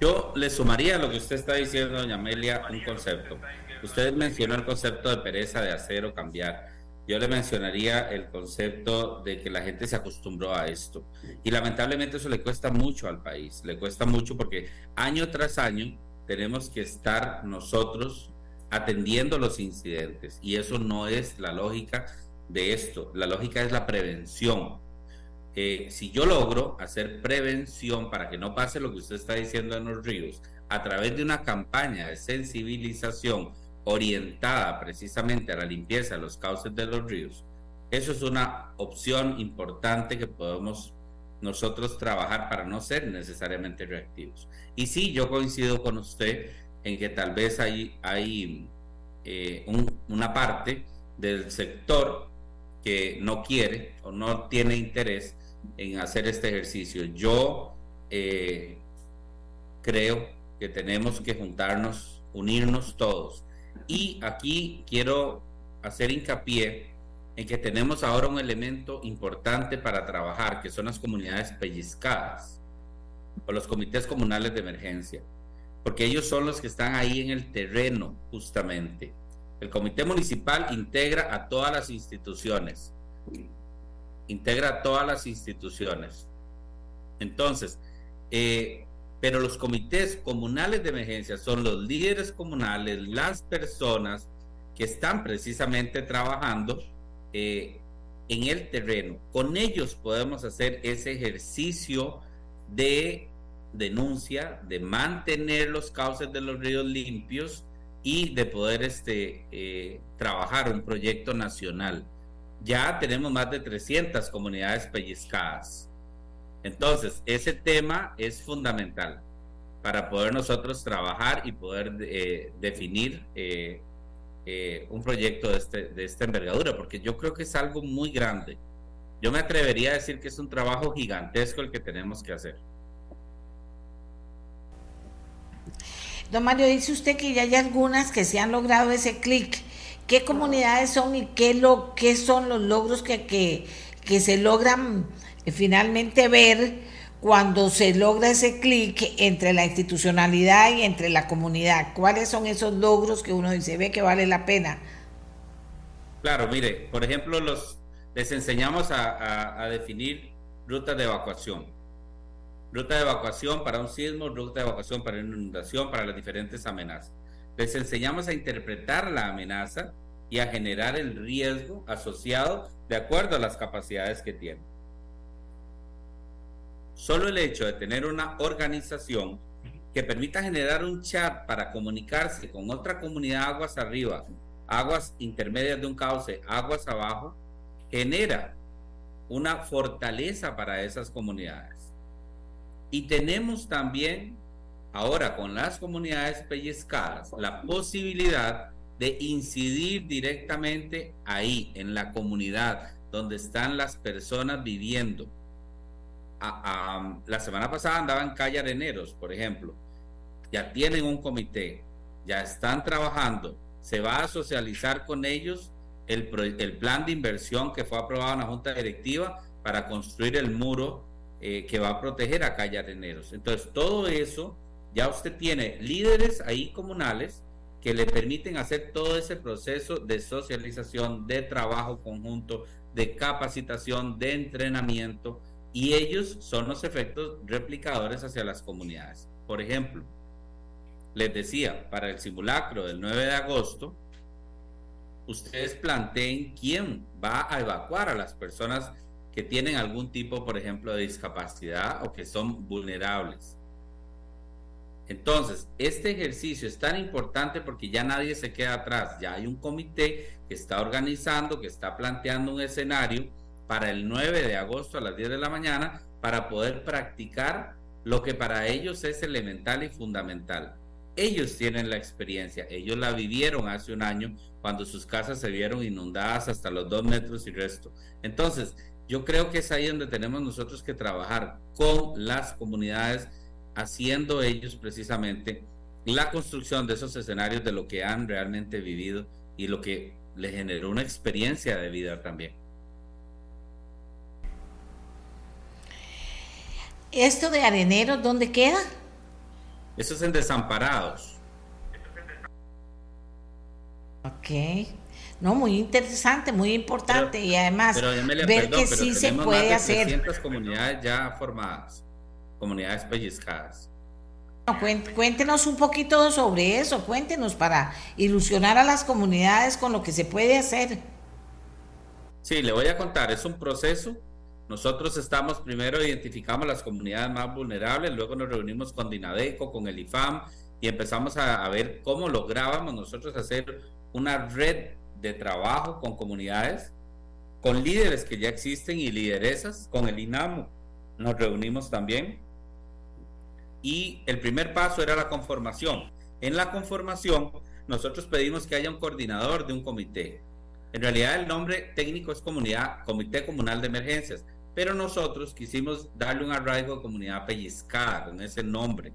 S6: Yo le sumaría a lo que usted está diciendo, doña Amelia, un concepto. Usted mencionó el concepto de pereza de hacer o cambiar yo le mencionaría el concepto de que la gente se acostumbró a esto. Y lamentablemente eso le cuesta mucho al país, le cuesta mucho porque año tras año tenemos que estar nosotros atendiendo los incidentes y eso no es la lógica de esto. La lógica es la prevención. Eh, si yo logro hacer prevención para que no pase lo que usted está diciendo en los ríos, a través de una campaña de sensibilización, orientada precisamente a la limpieza de los cauces de los ríos, eso es una opción importante que podemos nosotros trabajar para no ser necesariamente reactivos. Y sí, yo coincido con usted en que tal vez hay, hay eh, una parte del sector que no quiere o no tiene interés en hacer este ejercicio. Yo eh, creo que tenemos que juntarnos, unirnos todos y aquí quiero hacer hincapié en que tenemos ahora un elemento importante para trabajar, que son las comunidades pellizcadas o los comités comunales de emergencia, porque ellos son los que están ahí en el terreno justamente. El comité municipal integra a todas las instituciones, integra a todas las instituciones. Entonces, eh, pero los comités comunales de emergencia son los líderes comunales, las personas que están precisamente trabajando eh, en el terreno. Con ellos podemos hacer ese ejercicio de denuncia, de mantener los cauces de los ríos limpios y de poder este, eh, trabajar un proyecto nacional. Ya tenemos más de 300 comunidades pellizcadas. Entonces, ese tema es fundamental para poder nosotros trabajar y poder eh, definir eh, eh, un proyecto de, este, de esta envergadura, porque yo creo que es algo muy grande. Yo me atrevería a decir que es un trabajo gigantesco el que tenemos que hacer.
S3: Don Mario, dice usted que ya hay algunas que se han logrado ese clic. ¿Qué comunidades son y qué, lo, qué son los logros que, que, que se logran finalmente ver cuando se logra ese clic entre la institucionalidad y entre la comunidad? ¿Cuáles son esos logros que uno dice, ve que vale la pena?
S6: Claro, mire, por ejemplo, los, les enseñamos a, definir rutas de evacuación. ruta de evacuación para un sismo, ruta de evacuación para una inundación, para las diferentes amenazas. Les enseñamos a interpretar la amenaza y a generar el riesgo asociado de acuerdo a las capacidades que tienen. Solo el hecho de tener una organización que permita generar un chat para comunicarse con otra comunidad aguas arriba, aguas intermedias de un cauce, aguas abajo, genera una fortaleza para esas comunidades. Y tenemos también ahora con las comunidades pellizcadas la posibilidad de incidir directamente ahí, en la comunidad donde están las personas viviendo. La semana pasada andaba en Calle Areneros, por ejemplo, ya tienen un comité, ya están trabajando, se va a socializar con ellos el, el plan de inversión que fue aprobado en la Junta Directiva para construir el muro eh, que va a proteger a Calle Areneros. Entonces, todo eso, ya usted tiene líderes ahí comunales que le permiten hacer todo ese proceso de socialización, de trabajo conjunto, de capacitación, de entrenamiento, y ellos son los efectos replicadores hacia las comunidades. Por ejemplo, les decía, para el simulacro del 9 de agosto, ustedes planteen quién va a evacuar a las personas que tienen algún tipo, por ejemplo, de discapacidad o que son vulnerables. Entonces, este ejercicio es tan importante porque ya nadie se queda atrás, ya hay un comité que está organizando, que está planteando un escenario para el 9 de agosto a las 10 de la mañana para poder practicar lo que para ellos es elemental y fundamental, ellos tienen la experiencia, ellos la vivieron hace un año cuando sus casas se vieron inundadas hasta los dos metros y resto. Entonces, yo creo que es ahí donde tenemos nosotros que trabajar con las comunidades, haciendo ellos precisamente la construcción de esos escenarios de lo que han realmente vivido y lo que les generó una experiencia de vida también.
S3: ¿Esto de arenero dónde queda?
S6: Eso es en desamparados.
S3: Ok. No, muy interesante, muy importante y además ver que sí se puede hacer.
S6: 300 comunidades ya formadas, comunidades pellizcadas.
S3: cuéntenos un poquito sobre eso, cuéntenos para ilusionar a las comunidades con lo que se puede hacer.
S6: Sí, le voy a contar, es un proceso nosotros estamos primero identificamos las comunidades más vulnerables, luego nos reunimos con Dinadeco, con el IFAM y empezamos a, ver cómo lográbamos nosotros hacer una red de trabajo con comunidades, con líderes que ya existen y lideresas, con el INAMO. Nos reunimos también. Y el primer paso era la conformación. En la conformación, nosotros pedimos que haya un coordinador de un comité. En realidad el nombre técnico es comunidad, Comité Comunal de Emergencias, pero nosotros quisimos darle un arraigo a comunidad pellizcada con ese nombre.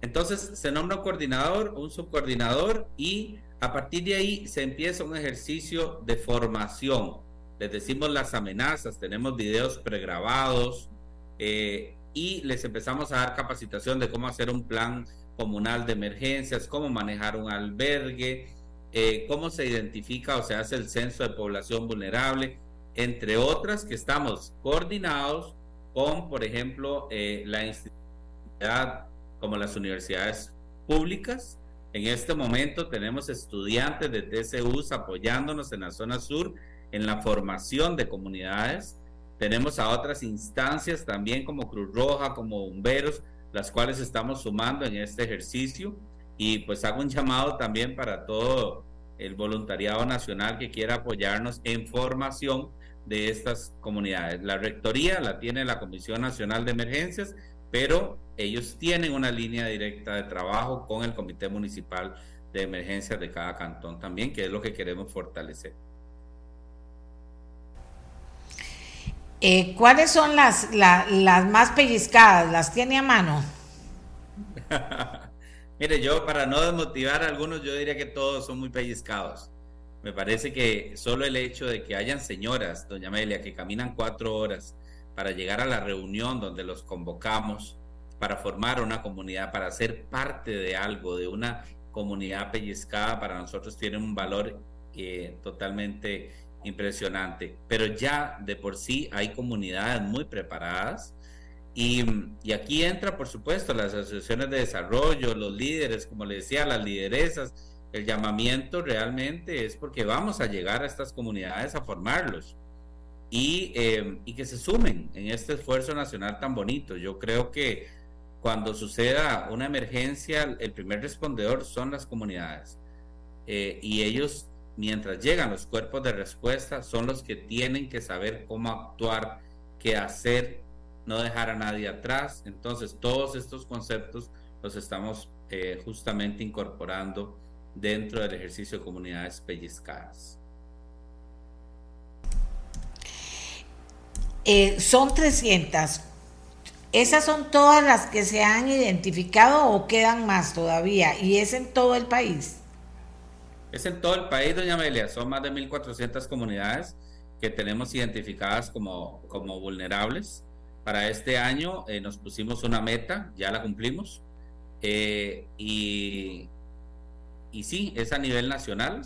S6: Entonces se nombra un coordinador, un subcoordinador y a partir de ahí se empieza un ejercicio de formación. Les decimos las amenazas, tenemos videos pregrabados eh, y les empezamos a dar capacitación de cómo hacer un plan comunal de emergencias, cómo manejar un albergue, eh, cómo se identifica o se hace el censo de población vulnerable entre otras que estamos coordinados con, por ejemplo, eh, la institución como las universidades públicas. En este momento tenemos estudiantes de TCUs apoyándonos en la zona sur en la formación de comunidades. Tenemos a otras instancias también como Cruz Roja, como bomberos, las cuales estamos sumando en este ejercicio. Y pues hago un llamado también para todo el voluntariado nacional que quiera apoyarnos en formación de estas comunidades. La rectoría la tiene la Comisión Nacional de Emergencias, pero ellos tienen una línea directa de trabajo con el Comité Municipal de Emergencias de cada cantón también, que es lo que queremos fortalecer.
S3: Eh, ¿Cuáles son las, las más pellizcadas? ¿Las tiene a mano?
S6: Mire, yo para no desmotivar a algunos, yo diría que todos son muy pellizcados. Me parece que solo el hecho de que hayan señoras, doña Amelia, que caminan cuatro horas para llegar a la reunión donde los convocamos, para formar una comunidad, para ser parte de algo, de una comunidad pellizcada, para nosotros tiene un valor eh, totalmente impresionante. Pero ya de por sí hay comunidades muy preparadas Y, y, aquí entra, por supuesto, las asociaciones de desarrollo, los líderes, como le decía, las lideresas. El llamamiento realmente es porque vamos a llegar a estas comunidades a formarlos y, eh, y que se sumen en este esfuerzo nacional tan bonito. Yo creo que cuando suceda una emergencia, el primer respondedor son las comunidades. Eh, y ellos, mientras llegan los cuerpos de respuesta, son los que tienen que saber cómo actuar, qué hacer, no dejar a nadie atrás. Entonces, todos estos conceptos los estamos eh, justamente incorporando dentro del ejercicio de comunidades pellizcadas.
S3: Eh, son 300 ¿Esas son todas las que se han identificado o quedan más todavía? ¿Y es en todo el país?
S6: Es en todo el país, doña Amelia. Son más de 1.400 comunidades que tenemos identificadas como, como vulnerables. Para este año eh, nos pusimos una meta, ya la cumplimos. Eh, y, y sí, es a nivel nacional.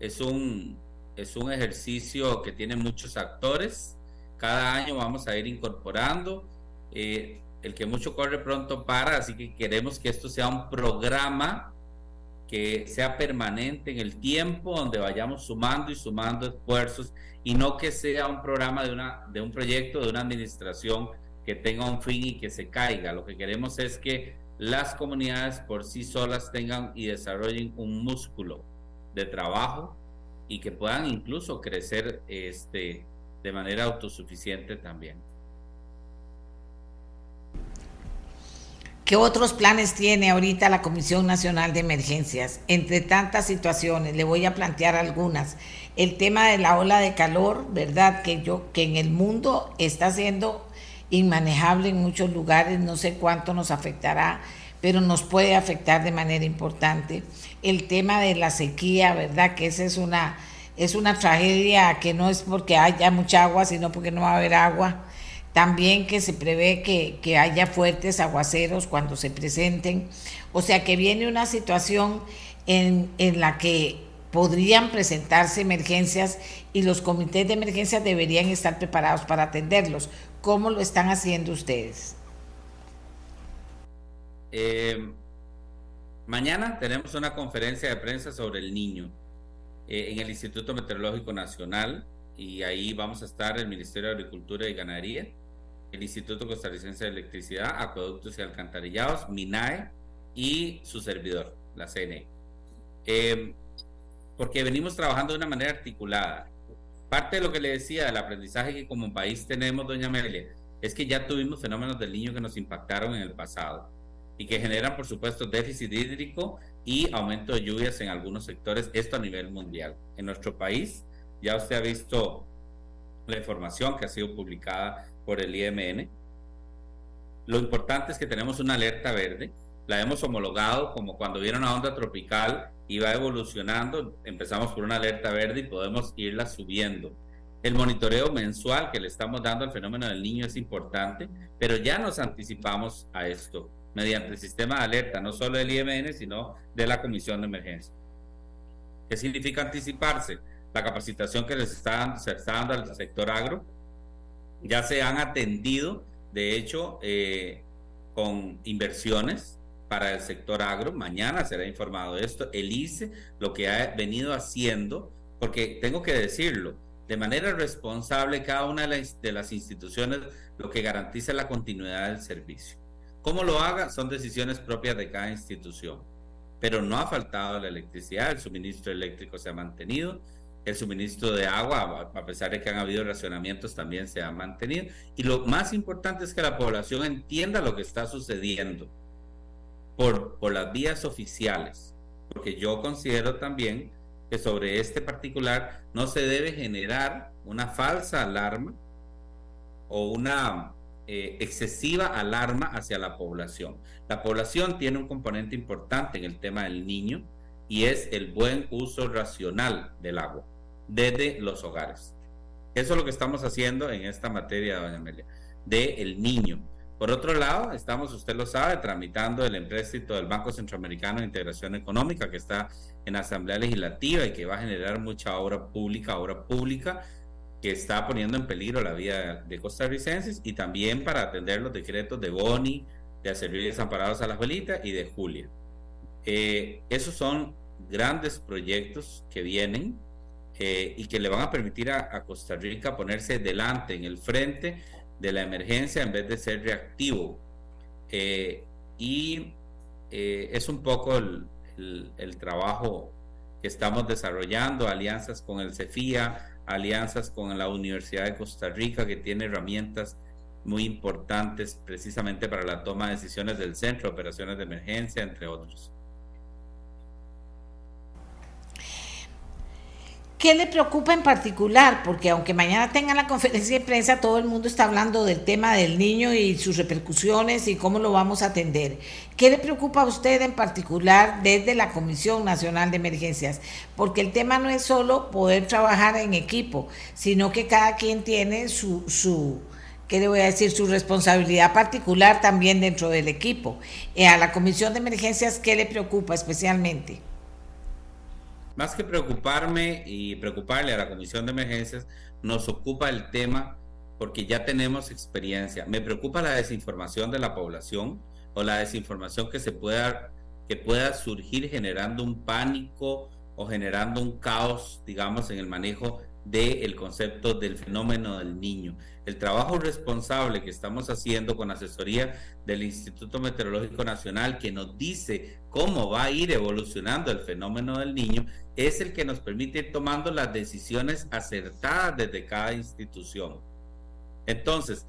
S6: Es un, es un ejercicio que tiene muchos actores. Cada año vamos a ir incorporando eh, el que mucho corre pronto para, así que queremos que esto sea un programa que sea permanente en el tiempo, donde vayamos sumando y sumando esfuerzos y no que sea un programa de, una, de un proyecto, de una administración que tenga un fin y que se caiga. Lo que queremos es que las comunidades por sí solas tengan y desarrollen un músculo de trabajo y que puedan incluso crecer este, de manera autosuficiente también.
S3: ¿Qué otros planes tiene ahorita la Comisión Nacional de Emergencias? Entre tantas situaciones, le voy a plantear algunas. El tema de la ola de calor, ¿verdad? Que yo que en el mundo está siendo inmanejable en muchos lugares, no sé cuánto nos afectará, pero nos puede afectar de manera importante. El tema de la sequía, ¿verdad? Que esa es una es una tragedia que no es porque haya mucha agua, sino porque no va a haber agua también que se prevé que, haya fuertes aguaceros cuando se presenten. O sea que viene una situación en, en la que podrían presentarse emergencias y los comités de emergencias deberían estar preparados para atenderlos. ¿Cómo lo están haciendo ustedes?
S6: Eh, mañana tenemos una conferencia de prensa sobre el niño eh, en el Instituto Meteorológico Nacional y ahí vamos a estar el Ministerio de Agricultura y Ganadería el Instituto Costarricense de Electricidad, Acueductos y Alcantarillados, MINAE y su servidor, la CNE. Em, porque venimos trabajando de una manera articulada. Parte de lo que le decía del aprendizaje que como país tenemos, doña Amelia, es que ya tuvimos fenómenos del niño que nos impactaron en el pasado y que generan, por supuesto, déficit hídrico y aumento de lluvias en algunos sectores, esto a nivel mundial. En nuestro país, ya usted ha visto la información que ha sido publicada por el IMN. Lo importante es que tenemos una alerta verde, la hemos homologado como cuando viene una onda tropical y va evolucionando, empezamos por una alerta verde y podemos irla subiendo. El monitoreo mensual que le estamos dando al fenómeno del niño es importante, pero ya nos anticipamos a esto mediante el sistema de alerta, no solo del IMN, sino de la Comisión de Emergencia. ¿Qué significa anticiparse? La capacitación que les está se está dando al sector agro, ya se han atendido, de hecho, eh, con inversiones para el sector agro. Mañana será informado de esto. El ICE lo que ha venido haciendo, porque tengo que decirlo, de manera responsable cada una de las instituciones lo que garantiza la continuidad del servicio. ¿Cómo lo haga? Son decisiones propias de cada institución. Pero no ha faltado la electricidad, el suministro eléctrico se ha mantenido, el suministro de agua, a pesar de que han habido racionamientos, también se ha mantenido. Y lo más importante es que la población entienda lo que está sucediendo por, por las vías oficiales, porque yo considero también que sobre este particular no se debe generar una falsa alarma o una eh, excesiva alarma hacia la población. La población tiene un componente importante en el tema del niño y es el buen uso racional del agua desde los hogares. Eso es lo que estamos haciendo en esta materia, doña Amelia, de el niño. Por otro lado, estamos, usted lo sabe, tramitando el empréstito del Banco Centroamericano de Integración Económica que está en Asamblea Legislativa y que va a generar mucha obra pública, obra pública que está poniendo en peligro la vida de costarricenses y también para atender los decretos de Boni, de servir desamparados a la abuelita y de Julia. Eh, esos son grandes proyectos que vienen eh, y que le van a permitir a, Costa Rica ponerse delante, en el frente de la emergencia en vez de ser reactivo. Eh, y es un poco el, el, trabajo que estamos desarrollando, alianzas con el CEFIA, alianzas con la Universidad de Costa Rica, que tiene herramientas muy importantes precisamente para la toma de decisiones del centro, operaciones de emergencia, entre otros.
S3: ¿Qué le preocupa en particular? Porque aunque mañana tengan la conferencia de prensa, todo el mundo está hablando del tema del niño y sus repercusiones y cómo lo vamos a atender. ¿Qué le preocupa a usted en particular desde la Comisión Nacional de Emergencias? Porque el tema no es solo poder trabajar en equipo, sino que cada quien tiene su, su ¿qué le voy a decir? Su responsabilidad particular también dentro del equipo. Eh, a la Comisión de Emergencias, ¿qué le preocupa especialmente?
S6: Más que preocuparme y preocuparle a la Comisión de Emergencias, nos ocupa el tema porque ya tenemos experiencia. Me preocupa la desinformación de la población o la desinformación que se pueda que pueda surgir generando un pánico o generando un caos, digamos, en el manejo del concepto del fenómeno del niño. El trabajo responsable que estamos haciendo con asesoría del Instituto Meteorológico Nacional que nos dice cómo va a ir evolucionando el fenómeno del niño es el que nos permite ir tomando las decisiones acertadas desde cada institución. Entonces,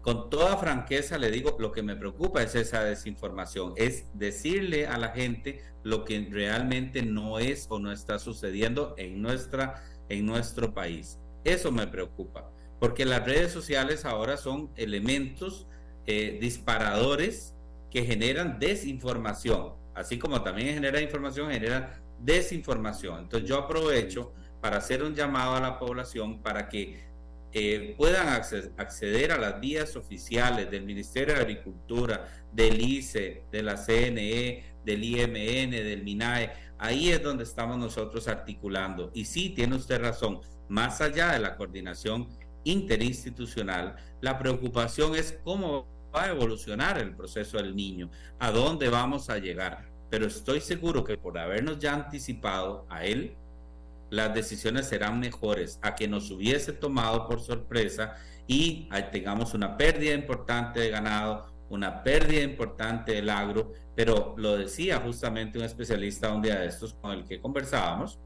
S6: con toda franqueza le digo, lo que me preocupa es esa desinformación, es decirle a la gente lo que realmente no es o no está sucediendo en nuestra en nuestro país. Eso me preocupa, porque las redes sociales ahora son elementos eh, disparadores que generan desinformación, así como también genera información, genera desinformación. Entonces yo aprovecho para hacer un llamado a la población para que eh, puedan acceder a las vías oficiales del Ministerio de Agricultura, del ICE, de la CNE, del IMN, del MINAE, Ahí es donde estamos nosotros articulando. Y sí, tiene usted razón, más allá de la coordinación interinstitucional, la preocupación es cómo va a evolucionar el proceso del niño, a dónde vamos a llegar. Pero estoy seguro que por habernos ya anticipado a él, las decisiones serán mejores a que nos hubiese tomado por sorpresa y tengamos una pérdida importante de ganado, una pérdida importante del agro, pero lo decía justamente un especialista un día de estos con el que conversábamos,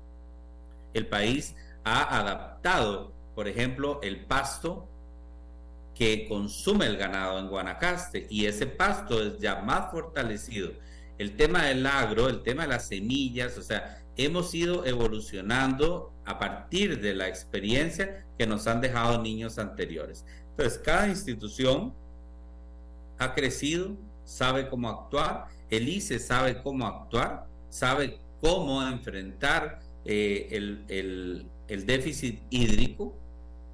S6: el país ha adaptado, por ejemplo, el pasto que consume el ganado en Guanacaste y ese pasto es ya más fortalecido. El tema del agro, el tema de las semillas, o sea, hemos ido evolucionando a partir de la experiencia que nos han dejado niños anteriores. Entonces, cada institución ha crecido, sabe cómo actuar, el ICE sabe cómo actuar, sabe cómo enfrentar eh, el, déficit hídrico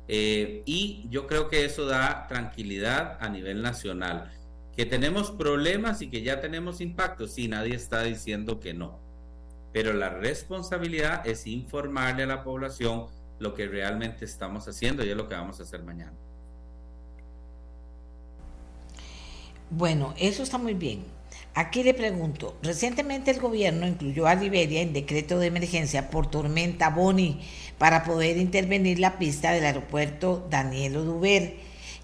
S6: eh, y yo creo que eso da tranquilidad a nivel nacional. Que tenemos problemas y que ya tenemos impactos, sí, nadie está diciendo que no. Pero la responsabilidad es informarle a la población lo que realmente estamos haciendo y es lo que vamos a hacer mañana.
S3: Bueno, eso está muy bien. Aquí le pregunto, recientemente el gobierno incluyó a Liberia en decreto de emergencia por tormenta Boni para poder intervenir la pista del aeropuerto Daniel Oduber.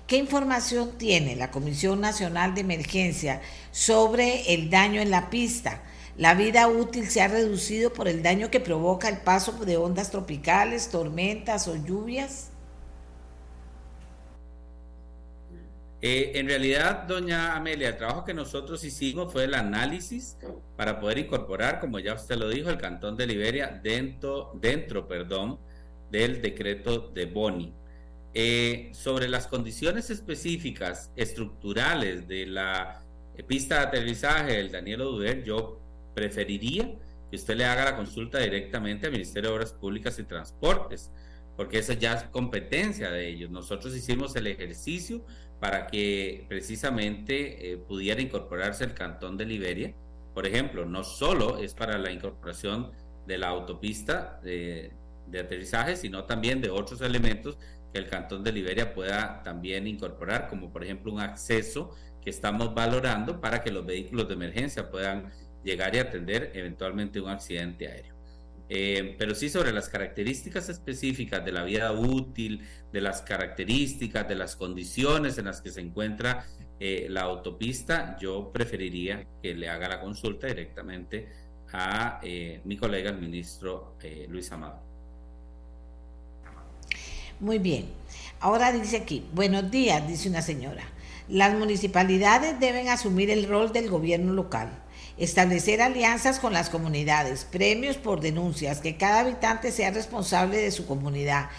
S3: ¿Qué información tiene la Comisión Nacional de Emergencia sobre el daño en la pista? La vida útil se ha reducido por el daño que provoca el paso de ondas tropicales, tormentas o lluvias.
S6: Eh, en realidad, doña Amelia, el trabajo que nosotros hicimos fue el análisis para poder incorporar, como ya usted lo dijo, el Cantón de Liberia dentro, dentro perdón, del decreto de Boni. Eh, sobre las condiciones específicas estructurales de la pista de aterrizaje del Daniel Oduber, yo preferiría que usted le haga la consulta directamente al Ministerio de Obras Públicas y Transportes, porque esa ya es competencia de ellos. Nosotros hicimos el ejercicio para que precisamente eh, pudiera incorporarse el cantón de Liberia. Por ejemplo, no solo es para la incorporación de la autopista de, aterrizaje, sino también de otros elementos que el Cantón de Liberia pueda también incorporar, como por ejemplo un acceso que estamos valorando para que los vehículos de emergencia puedan llegar y atender eventualmente un accidente aéreo. Eh, pero sí sobre las características específicas de la vida útil, de las características, de las condiciones en las que se encuentra eh, la autopista, yo preferiría que le haga la consulta directamente a eh, mi colega, el ministro Luis Amado.
S3: Muy bien. Ahora dice aquí, buenos días, dice una señora. Las municipalidades deben asumir el rol del gobierno local establecer alianzas con las comunidades, premios por denuncias, que cada habitante sea responsable de su comunidad,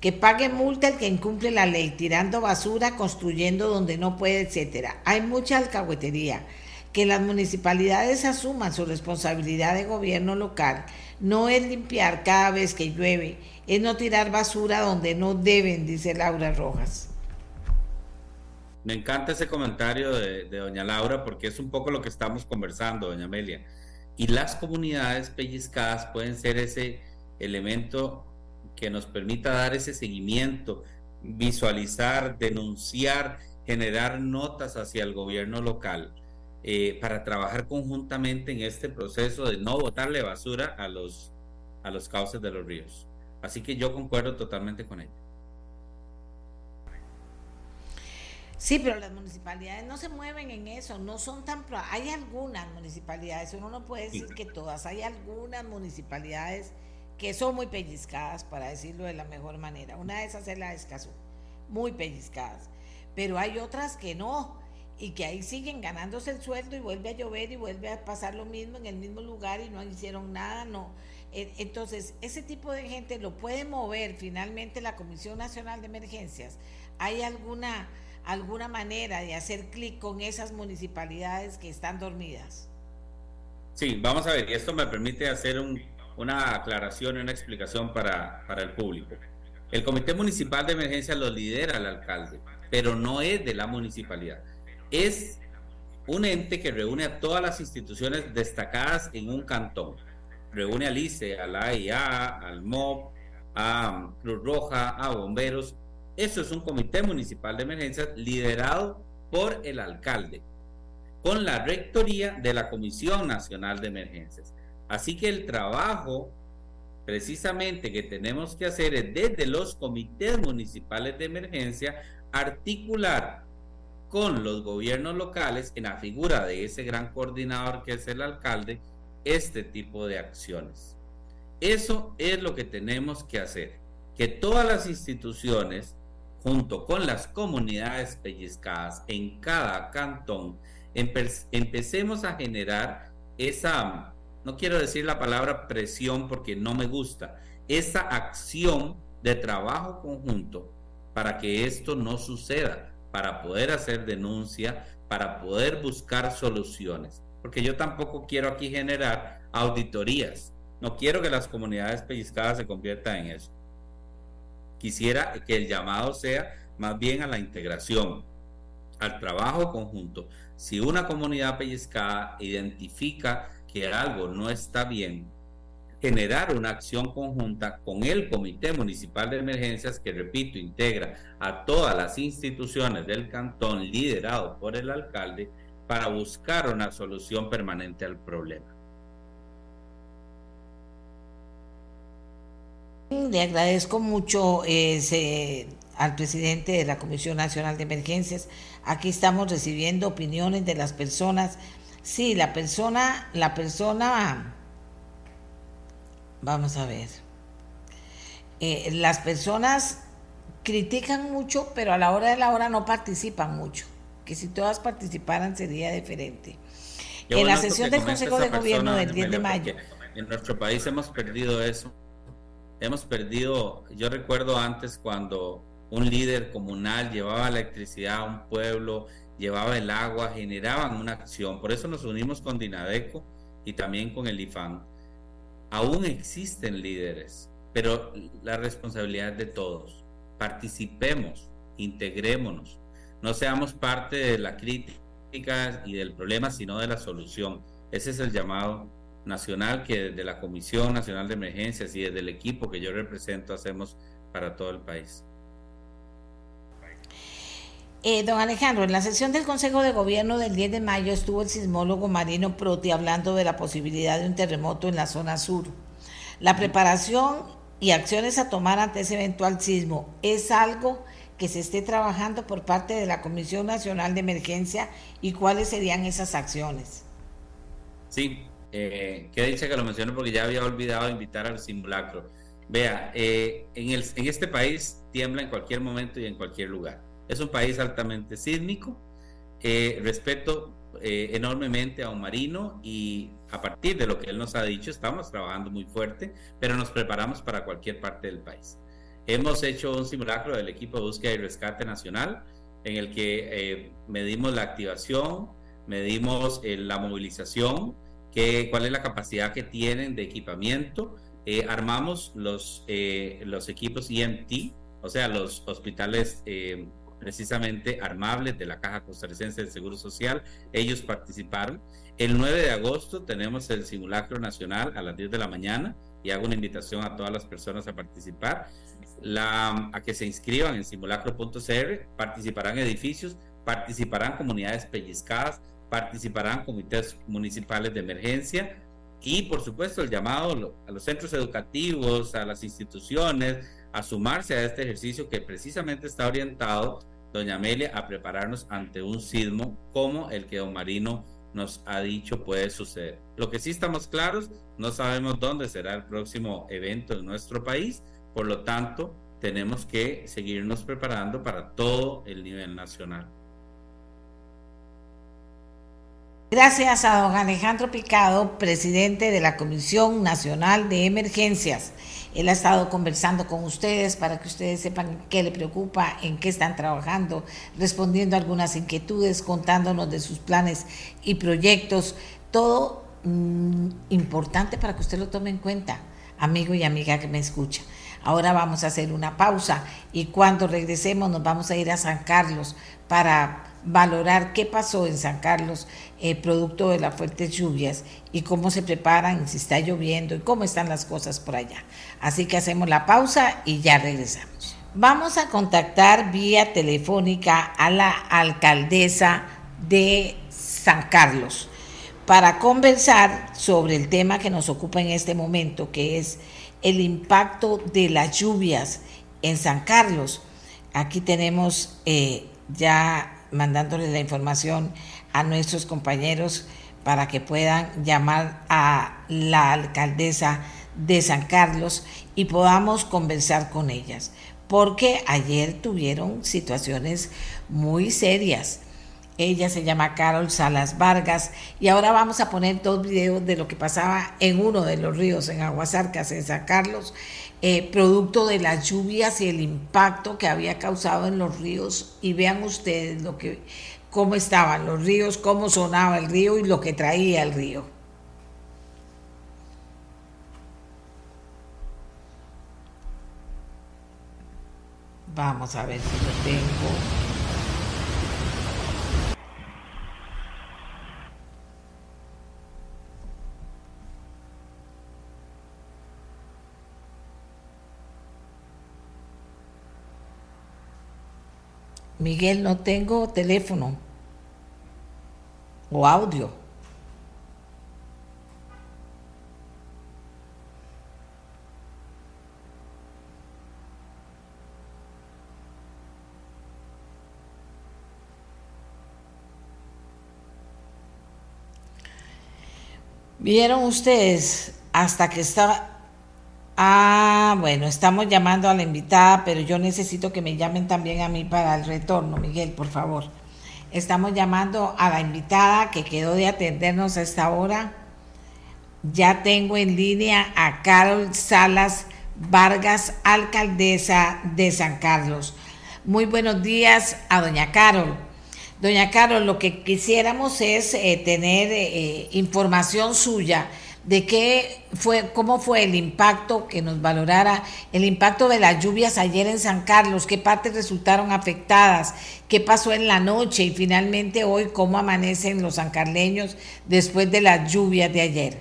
S3: que pague multa el que incumple la ley, tirando basura, construyendo donde no puede, etcétera. Hay mucha alcahuetería. Que las municipalidades asuman su responsabilidad de gobierno local no es limpiar cada vez que llueve, es no tirar basura donde no deben, dice Laura Rojas.
S6: Me encanta ese comentario de, doña Laura porque es un poco lo que estamos conversando, doña Amelia. Y las comunidades pellizcadas pueden ser ese elemento que nos permita dar ese seguimiento, visualizar, denunciar, generar notas hacia el gobierno local eh, para trabajar conjuntamente en este proceso de no botarle basura a los, a los cauces de los ríos. Así que yo concuerdo totalmente con ella.
S3: Sí, pero las municipalidades no se mueven en eso, no son tan... Hay algunas municipalidades, uno no puede decir que todas, hay algunas municipalidades que son muy pellizcadas, para decirlo de la mejor manera. Una de esas es la de Escazú, muy pellizcadas, pero hay otras que no, y que ahí siguen ganándose el sueldo y vuelve a llover y vuelve a pasar lo mismo en el mismo lugar y no hicieron nada, no. E, entonces, ese tipo de gente lo puede mover finalmente la Comisión Nacional de Emergencias. ¿Hay alguna alguna manera de hacer clic con esas municipalidades que están dormidas?
S6: Sí, vamos a ver, y esto me permite hacer una aclaración y una explicación para, para el público. El Comité Municipal de Emergencia lo lidera el alcalde, pero no es de la municipalidad. Es un ente que reúne a todas las instituciones destacadas en un cantón. Reúne al ICE, a AIA, al MOB, a Cruz Roja, a bomberos eso es un comité municipal de emergencias liderado por el alcalde, con la rectoría de la Comisión Nacional de Emergencias. Así que el trabajo precisamente que tenemos que hacer es desde los comités municipales de emergencia articular con los gobiernos locales en la figura de ese gran coordinador que es el alcalde este tipo de acciones. Eso es lo que tenemos que hacer, que todas las instituciones junto con las comunidades pellizcadas en cada cantón, empecemos a generar esa, no quiero decir la palabra presión porque no me gusta, esa acción de trabajo conjunto para que esto no suceda, para poder hacer denuncia, para poder buscar soluciones. Porque yo tampoco quiero aquí generar auditorías. No quiero que las comunidades pellizcadas se conviertan en eso quisiera que el llamado sea más bien a la integración, al trabajo conjunto. Si una comunidad pellizcada identifica que algo no está bien, generar una acción conjunta con el Comité Municipal de Emergencias, que repito, integra a todas las instituciones del cantón liderado por el alcalde, para buscar una solución permanente al problema.
S3: Le agradezco mucho eh, al presidente de la Comisión Nacional de Emergencias. Aquí estamos recibiendo opiniones de las personas. Sí, la persona, la persona, vamos a ver, eh, las personas critican mucho, pero a la hora de la hora no participan mucho. Que si todas participaran sería diferente. en la sesión del Consejo de Gobierno del 10 de mayo.
S6: En nuestro país hemos perdido eso hemos perdido, yo recuerdo antes cuando un líder comunal llevaba electricidad a un pueblo, llevaba el agua, generaban una acción. Por eso nos unimos con Dinadeco y también con el IFAN. Aún existen líderes, pero la responsabilidad es de todos. Participemos, integrémonos, no seamos parte de la crítica y del problema, sino de la solución. Ese es el llamado nacional que desde la Comisión Nacional de Emergencias y desde el equipo que yo represento hacemos para todo el país.
S3: Eh, don Alejandro, en la sesión del Consejo de Gobierno del 10 de mayo estuvo el sismólogo Marino Proti hablando de la posibilidad de un terremoto en la zona sur. La preparación y acciones a tomar ante ese eventual sismo es algo que se esté trabajando por parte de la Comisión Nacional de Emergencia y cuáles serían esas acciones.
S6: Sí, eh, qué dicha que lo menciono porque ya había olvidado invitar al simulacro. Vea, eh, en, el, en este país tiembla en cualquier momento y en cualquier lugar es un país altamente sísmico. Eh, respeto eh, enormemente a un marino y a partir de lo que él nos ha dicho, estamos trabajando muy fuerte, pero nos preparamos para cualquier parte del país. Hemos hecho un simulacro del equipo de búsqueda y rescate nacional en el que eh, medimos la activación, medimos la movilización, que, cuál es la capacidad que tienen de equipamiento. armamos los, los equipos EMT, o sea, los hospitales precisamente armables de la Caja Costarricense de Seguro Social. Ellos participaron. El 9 de agosto tenemos el simulacro nacional a las 10 de la mañana y hago una invitación a todas las personas a participar, la, a que se inscriban en simulacro.cr, participarán edificios, participarán comunidades pellizcadas, participarán comités municipales de emergencia y por supuesto el llamado a los centros educativos, a las instituciones, a sumarse a este ejercicio que precisamente está orientado doña Amelia, a prepararnos ante un sismo como el que don Marino nos ha dicho puede suceder. Lo que sí estamos claros, no sabemos dónde será el próximo evento en nuestro país, por lo tanto, tenemos que seguirnos preparando para todo el nivel nacional.
S3: Gracias a don Alejandro Picado, presidente de la Comisión Nacional de Emergencias. Él ha estado conversando con ustedes para que ustedes sepan qué le preocupa, en qué están trabajando, respondiendo algunas inquietudes, contándonos de sus planes y proyectos. Todo mm, importante para que usted lo tome en cuenta, amigo y amiga que me escucha. Ahora vamos a hacer una pausa y cuando regresemos nos vamos a ir a San Carlos para valorar qué pasó en San Carlos eh, producto de las fuertes lluvias y cómo se preparan, si está lloviendo y cómo están las cosas por allá. Así que hacemos la pausa y ya regresamos. Vamos a contactar vía telefónica a la alcaldesa de San Carlos para conversar sobre el tema que nos ocupa en este momento, que es el impacto de las lluvias en San Carlos. Aquí tenemos eh, ya mandándole la información a nuestros compañeros para que puedan llamar a la alcaldesa de San Carlos y podamos conversar con ellas, porque ayer tuvieron situaciones muy serias. Ella se llama Carol Salas Vargas y ahora vamos a poner dos videos de lo que pasaba en uno de los ríos, en Aguasarcas, en San Carlos, eh, producto de las lluvias y el impacto que había causado en los ríos. Y vean ustedes lo que, cómo estaban los ríos, cómo sonaba el río y lo que traía el río. Vamos a ver si lo tengo. Miguel, no tengo teléfono o audio. Vieron ustedes hasta que estaba Ah, bueno, estamos llamando a la invitada, pero yo necesito que me llamen también a mí para el retorno, Miguel, por favor. Estamos llamando a la invitada que quedó de atendernos a esta hora. Ya tengo en línea a Carol Salas Vargas, alcaldesa de San Carlos. Muy buenos días a doña Carol. Doña Carol, lo que quisiéramos es eh, tener eh, información suya de qué fue, cómo fue el impacto, que nos valorara el impacto de las lluvias ayer en San Carlos, qué partes resultaron afectadas, qué pasó en la noche y finalmente hoy cómo amanecen los sancarleños después de las lluvias de ayer.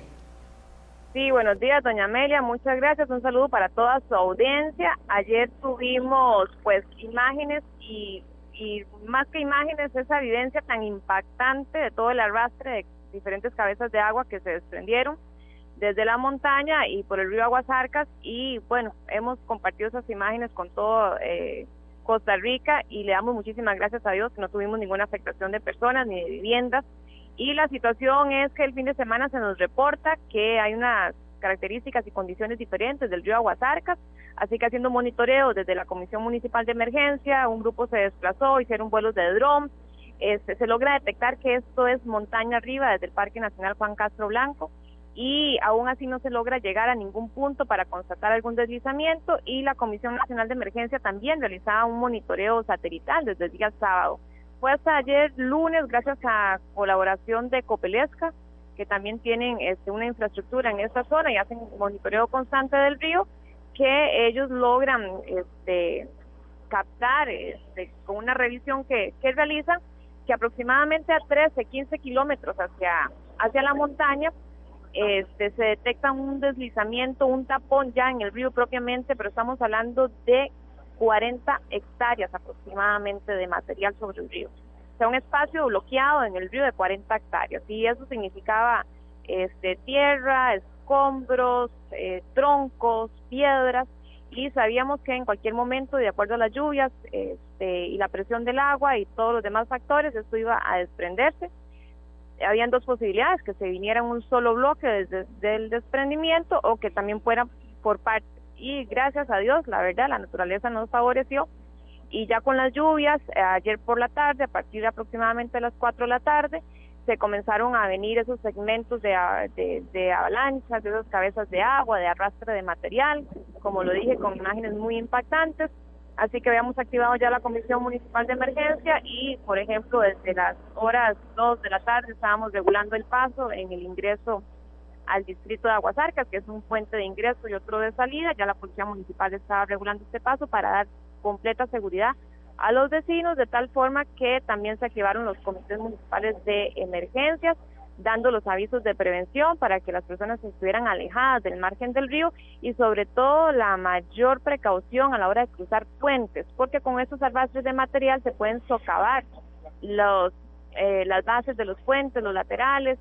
S7: Sí, buenos días, doña Amelia, muchas gracias, un saludo para toda su audiencia. Ayer tuvimos pues imágenes y y más que imágenes, esa evidencia tan impactante de todo el arrastre de diferentes cabezas de agua que se desprendieron desde la montaña y por el río Aguasarcas y bueno, hemos compartido esas imágenes con todo eh, Costa Rica y le damos muchísimas gracias a Dios que no tuvimos ninguna afectación de personas ni de viviendas. Y la situación es que el fin de semana se nos reporta que hay unas características y condiciones diferentes del río Aguasarcas, así que haciendo monitoreo desde la Comisión Municipal de Emergencia, un grupo se desplazó, hicieron vuelos de dron, este, se logra detectar que esto es montaña arriba desde el Parque Nacional Juan Castro Blanco y aún así no se logra llegar a ningún punto para constatar algún deslizamiento y la Comisión Nacional de Emergencia también realizaba un monitoreo satelital desde el día sábado. Fue hasta ayer lunes, gracias a colaboración de Copelesca, que también tienen este, una infraestructura en esta zona y hacen monitoreo constante del río, que ellos logran este, captar este, con una revisión que, que realizan que aproximadamente a 13, 15 kilómetros hacia, hacia la montaña este, se detecta un deslizamiento, un tapón ya en el río propiamente, pero estamos hablando de 40 hectáreas aproximadamente de material sobre el río. O sea, un espacio bloqueado en el río de 40 hectáreas. Y eso significaba este, tierra, escombros, eh, troncos, piedras. Y sabíamos que en cualquier momento, de acuerdo a las lluvias este, y la presión del agua y todos los demás factores, esto iba a desprenderse habían dos posibilidades, que se viniera un solo bloque desde el desprendimiento o que también fuera por parte. Y gracias a Dios, la verdad, la naturaleza nos favoreció. Y ya con las lluvias, ayer por la tarde, a partir de aproximadamente las 4 de la tarde, se comenzaron a venir esos segmentos de, de avalanchas, de esas cabezas de agua, de arrastre de material, como lo dije, con imágenes muy impactantes. Así que habíamos activado ya la Comisión Municipal de Emergencia y, por ejemplo, desde las horas 2 de la tarde estábamos regulando el paso en el ingreso al distrito de Aguasarcas, que es un puente de ingreso y otro de salida. Ya la Policía Municipal estaba regulando este paso para dar completa seguridad a los vecinos, de tal forma que también se activaron los comités municipales de emergencias dando los avisos de prevención para que las personas estuvieran alejadas del margen del río y sobre todo la mayor precaución a la hora de cruzar puentes, porque con estos arrastres de material se pueden socavar los eh, las bases de los puentes, los laterales,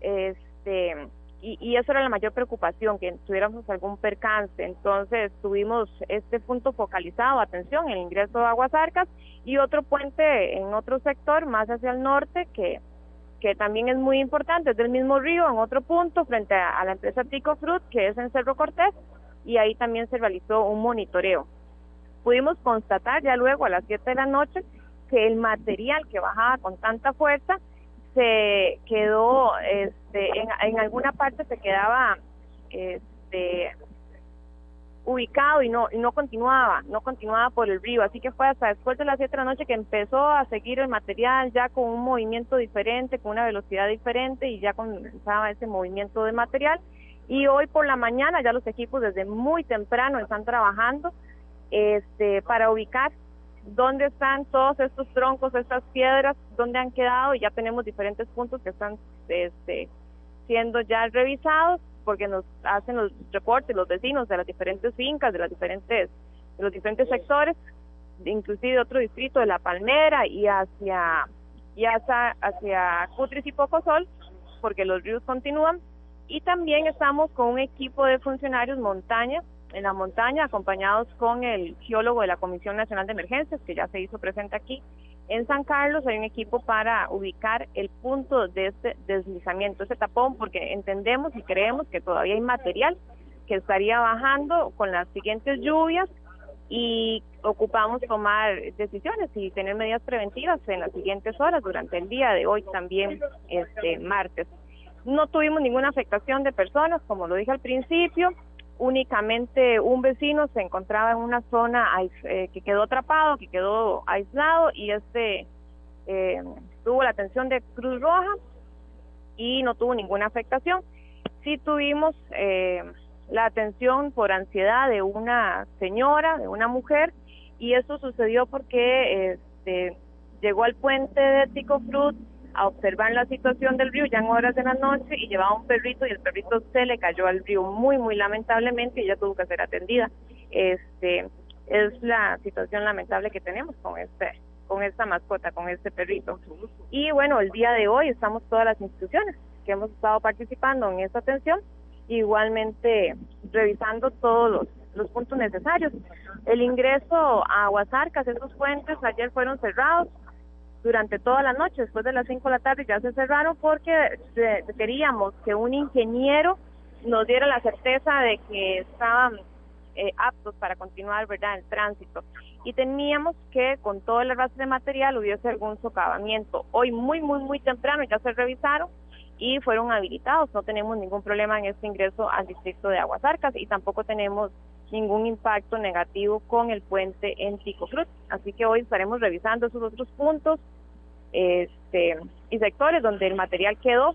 S7: este y, y, eso era la mayor preocupación, que tuviéramos algún percance. Entonces tuvimos este punto focalizado, atención, el ingreso de Aguas Arcas y otro puente en otro sector más hacia el norte que que también es muy importante, es del mismo río, en otro punto, frente a, la empresa Tico Fruit, que es en Cerro Cortés, y ahí también se realizó un monitoreo. Pudimos constatar ya luego a las 7 de la noche que el material que bajaba con tanta fuerza se quedó, este, en, en alguna parte se quedaba este, ubicado y no y no continuaba, no continuaba por el río, así que fue hasta después de las 7 de la noche que empezó a seguir el material ya con un movimiento diferente, con una velocidad diferente y ya comenzaba ese movimiento de material. Y hoy por la mañana ya los equipos desde muy temprano están trabajando este para ubicar dónde están todos estos troncos, estas piedras, dónde han quedado y ya tenemos diferentes puntos que están este siendo ya revisados porque nos hacen los reportes los vecinos de las diferentes fincas, de las diferentes de los diferentes sectores, inclusive de otro distrito de La Palmera y hacia y hacia, hacia Cutris y Pocosol, porque los ríos continúan. Y también estamos con un equipo de funcionarios montaña, en la montaña, acompañados con el geólogo de la Comisión Nacional de Emergencias, que ya se hizo presente aquí, en San Carlos hay un equipo para ubicar el punto de este deslizamiento, ese tapón, porque entendemos y creemos que todavía hay material que estaría bajando con las siguientes lluvias y ocupamos tomar decisiones y tener medidas preventivas en las siguientes horas durante el día de hoy también este martes. No tuvimos ninguna afectación de personas, como lo dije al principio, únicamente un vecino se encontraba en una zona eh, que quedó atrapado, que quedó aislado y este eh, tuvo la atención de Cruz Roja y no tuvo ninguna afectación. Sí tuvimos eh, la atención por ansiedad de una señora, de una mujer, y eso sucedió porque este, llegó al puente de Tico Fruit a observar la situación del río ya en horas de la noche y llevaba un perrito y el perrito se le cayó al río muy muy lamentablemente y ella tuvo que ser atendida. Este es la situación lamentable que tenemos con este con esta mascota, con este perrito. Y bueno, el día de hoy estamos todas las instituciones que hemos estado participando en esta atención, igualmente revisando todos los, puntos necesarios. El ingreso a Aguasarcas, esos puentes ayer fueron cerrados durante toda la noche, después de las 5 de la tarde ya se cerraron porque queríamos que un ingeniero nos diera la certeza de que estaban eh, aptos para continuar verdad el tránsito. Y teníamos que con todo el arrastre de material hubiese algún socavamiento. Hoy muy muy muy temprano ya se revisaron y fueron habilitados. No tenemos ningún problema en este ingreso al distrito de Aguasarcas y tampoco tenemos ningún impacto negativo con el puente en Pico Cruz así que hoy estaremos revisando esos otros puntos este y sectores donde el material quedó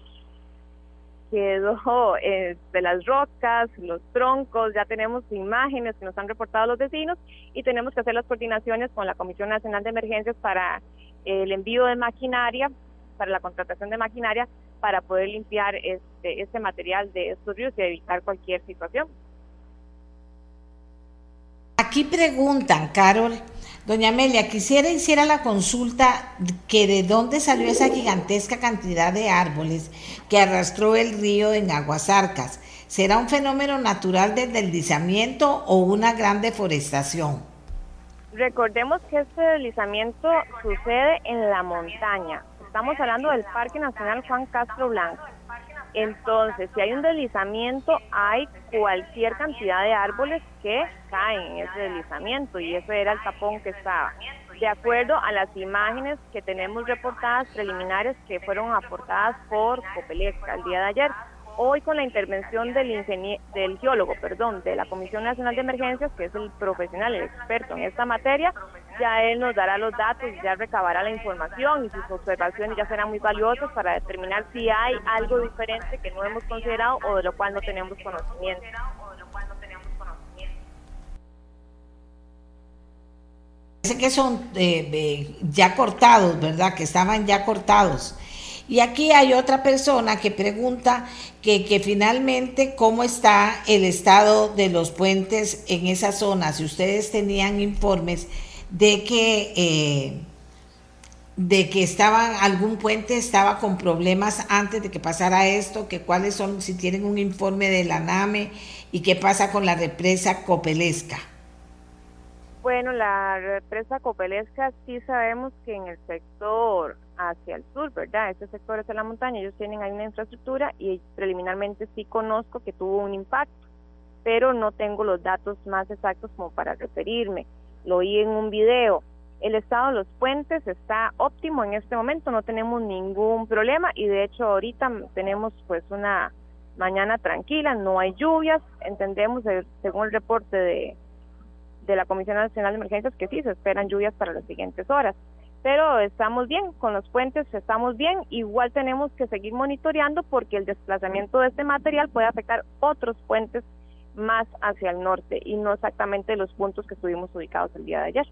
S7: quedó eh, de las rocas, los troncos, ya tenemos imágenes que nos han reportado los vecinos y tenemos que hacer las coordinaciones con la Comisión Nacional de Emergencias para el envío de maquinaria, para la contratación de maquinaria, para poder limpiar este, este material de estos ríos y evitar cualquier situación.
S3: Aquí preguntan, Carol, Doña Amelia, quisiera hiciera la consulta que de dónde salió esa gigantesca cantidad de árboles que arrastró el río en Aguasarcas. ¿Será un fenómeno natural del deslizamiento o una gran deforestación?
S7: Recordemos que este deslizamiento sucede en la montaña. Estamos hablando del Parque Nacional Juan Castro Blanco. Entonces, si hay un deslizamiento, hay cualquier cantidad de árboles que caen en ese deslizamiento y ese era el tapón que estaba. De acuerdo a las imágenes que tenemos reportadas preliminares que fueron aportadas por Copelesca el día de ayer, hoy con la intervención del, del geólogo, perdón, de la Comisión Nacional de Emergencias, que es el profesional, el experto en esta materia, ya él nos dará los datos, ya recabará la información y sus observaciones ya serán muy valiosas para determinar si hay algo diferente que no hemos considerado o de lo cual no tenemos conocimiento.
S3: Parece que son eh, ya cortados, ¿verdad? Que estaban ya cortados. Y aquí hay otra persona que pregunta que, que, finalmente cómo está el estado de los puentes en esa zona, si ustedes tenían informes de que, eh, de que estaba, algún puente estaba con problemas antes de que pasara esto, que cuáles son, si tienen un informe de la NAME y qué pasa con la represa Copelesca.
S7: Bueno, la represa Copelesca sí sabemos que en el sector hacia el sur, ¿verdad? Este sector es de la montaña, ellos tienen ahí una infraestructura y preliminarmente sí conozco que tuvo un impacto, pero no tengo los datos más exactos como para referirme lo oí en un video. El estado de los puentes está óptimo en este momento, no tenemos ningún problema y de hecho ahorita tenemos pues una mañana tranquila, no hay lluvias, entendemos eh, según el reporte de, de la Comisión Nacional de Emergencias que sí se esperan lluvias para las siguientes horas. Pero estamos bien, con los puentes estamos bien, igual tenemos que seguir monitoreando porque el desplazamiento de este material puede afectar otros puentes más hacia el norte y no exactamente los puntos que estuvimos ubicados el día de ayer.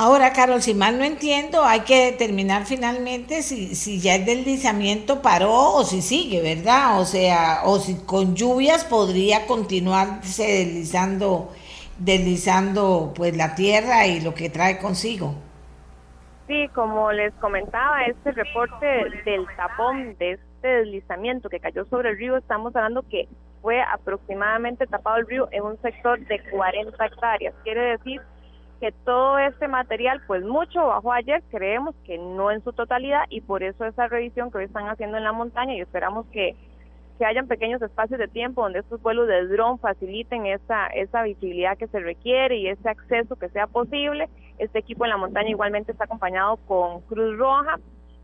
S3: Ahora, Carol, si mal no entiendo, hay que determinar finalmente si, si ya el deslizamiento paró o si sigue, ¿verdad? O sea, o si con lluvias podría continuarse deslizando, deslizando pues la tierra y lo que trae consigo.
S7: Sí, como les comentaba, este reporte del tapón de este deslizamiento que cayó sobre el río, estamos hablando que fue aproximadamente tapado el río en un sector de 40 hectáreas. Quiere decir que todo este material, pues mucho bajó ayer, creemos que no en su totalidad y por eso esa revisión que hoy están haciendo en la montaña y esperamos que, que hayan pequeños espacios de tiempo donde estos vuelos de dron faciliten esa, esa visibilidad que se requiere y ese acceso que sea posible. Este equipo en la montaña igualmente está acompañado con Cruz Roja,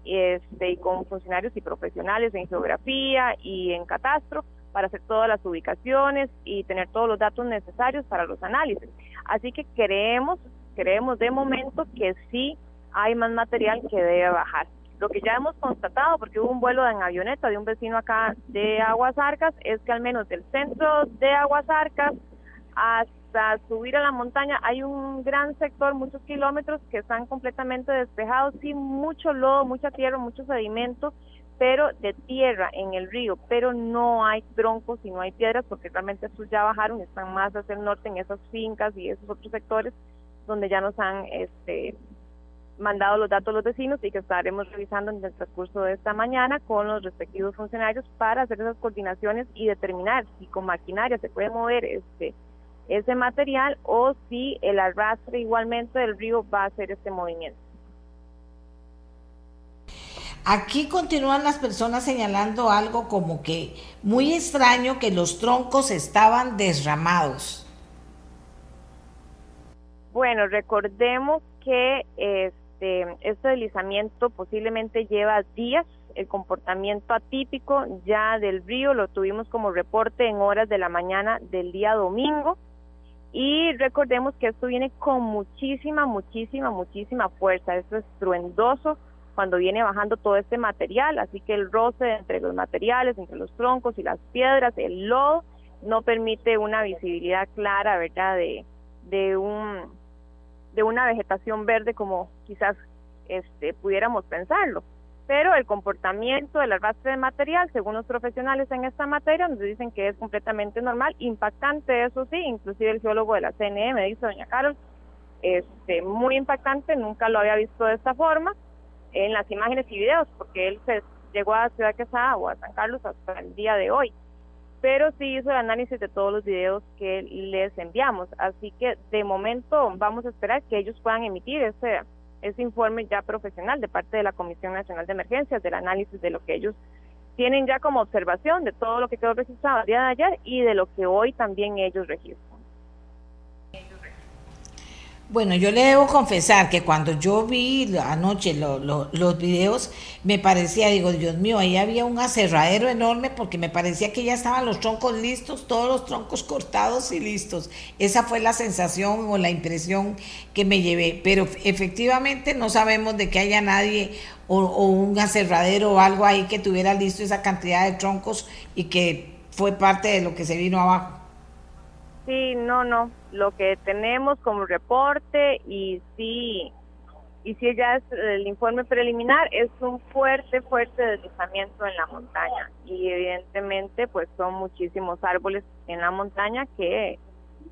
S7: este, y con funcionarios y profesionales en geografía y en catastro para hacer todas las ubicaciones y tener todos los datos necesarios para los análisis. Así que creemos, creemos de momento que sí hay más material que debe bajar. Lo que ya hemos constatado, porque hubo un vuelo en avioneta de un vecino acá de Aguas Arcas, es que al menos del centro de Aguas Arcas hasta subir a la montaña hay un gran sector, muchos kilómetros que están completamente despejados, sin mucho lodo, mucha tierra, mucho sedimento, pero de tierra en el río, pero no hay troncos y no hay piedras porque realmente estos ya bajaron, están más hacia el norte en esas fincas y esos otros sectores donde ya nos han este, mandado los datos los vecinos y que estaremos revisando en el transcurso de esta mañana con los respectivos funcionarios para hacer esas coordinaciones y determinar si con maquinaria se puede mover este ese material o si el arrastre igualmente del río va a hacer este movimiento.
S3: Aquí continúan las personas señalando algo como que muy extraño que los troncos estaban desramados.
S7: Bueno, recordemos que este, este deslizamiento posiblemente lleva días. El comportamiento atípico ya del río lo tuvimos como reporte en horas de la mañana del día domingo. Y recordemos que esto viene con muchísima, muchísima, muchísima fuerza. Esto es estruendoso cuando viene bajando todo este material, así que el roce entre los materiales, entre los troncos y las piedras, el lodo, no permite una visibilidad clara, ¿verdad?, de, de, un, de una vegetación verde como quizás este, pudiéramos pensarlo. Pero el comportamiento del arrastre de material, según los profesionales en esta materia, nos dicen que es completamente normal, impactante, eso sí, inclusive el geólogo de la CNE me dice, doña Carol, este, muy impactante, nunca lo había visto de esta forma, en las imágenes y videos, porque él se llegó a Ciudad Quesada o a San Carlos hasta el día de hoy. Pero sí hizo el análisis de todos los videos que les enviamos. Así que de momento vamos a esperar que ellos puedan emitir ese, ese informe ya profesional de parte de la Comisión Nacional de Emergencias, del análisis de lo que ellos tienen ya como observación de todo lo que quedó registrado el día de ayer y de lo que hoy también ellos registran.
S3: Bueno, yo le debo confesar que cuando yo vi anoche los videos, me parecía, digo, Dios mío, ahí había un aserradero enorme porque me parecía que ya estaban los troncos listos, todos los troncos cortados y listos. Esa fue la sensación o la impresión que me llevé. Pero efectivamente no sabemos de que haya nadie o, o un aserradero o algo ahí que tuviera listo esa cantidad de troncos y que fue parte de lo que se vino abajo.
S7: Sí, no, no. Lo que tenemos como reporte y sí, y sí ya es el informe preliminar, es un fuerte, fuerte deslizamiento en la montaña. Y evidentemente, pues son muchísimos árboles en la montaña que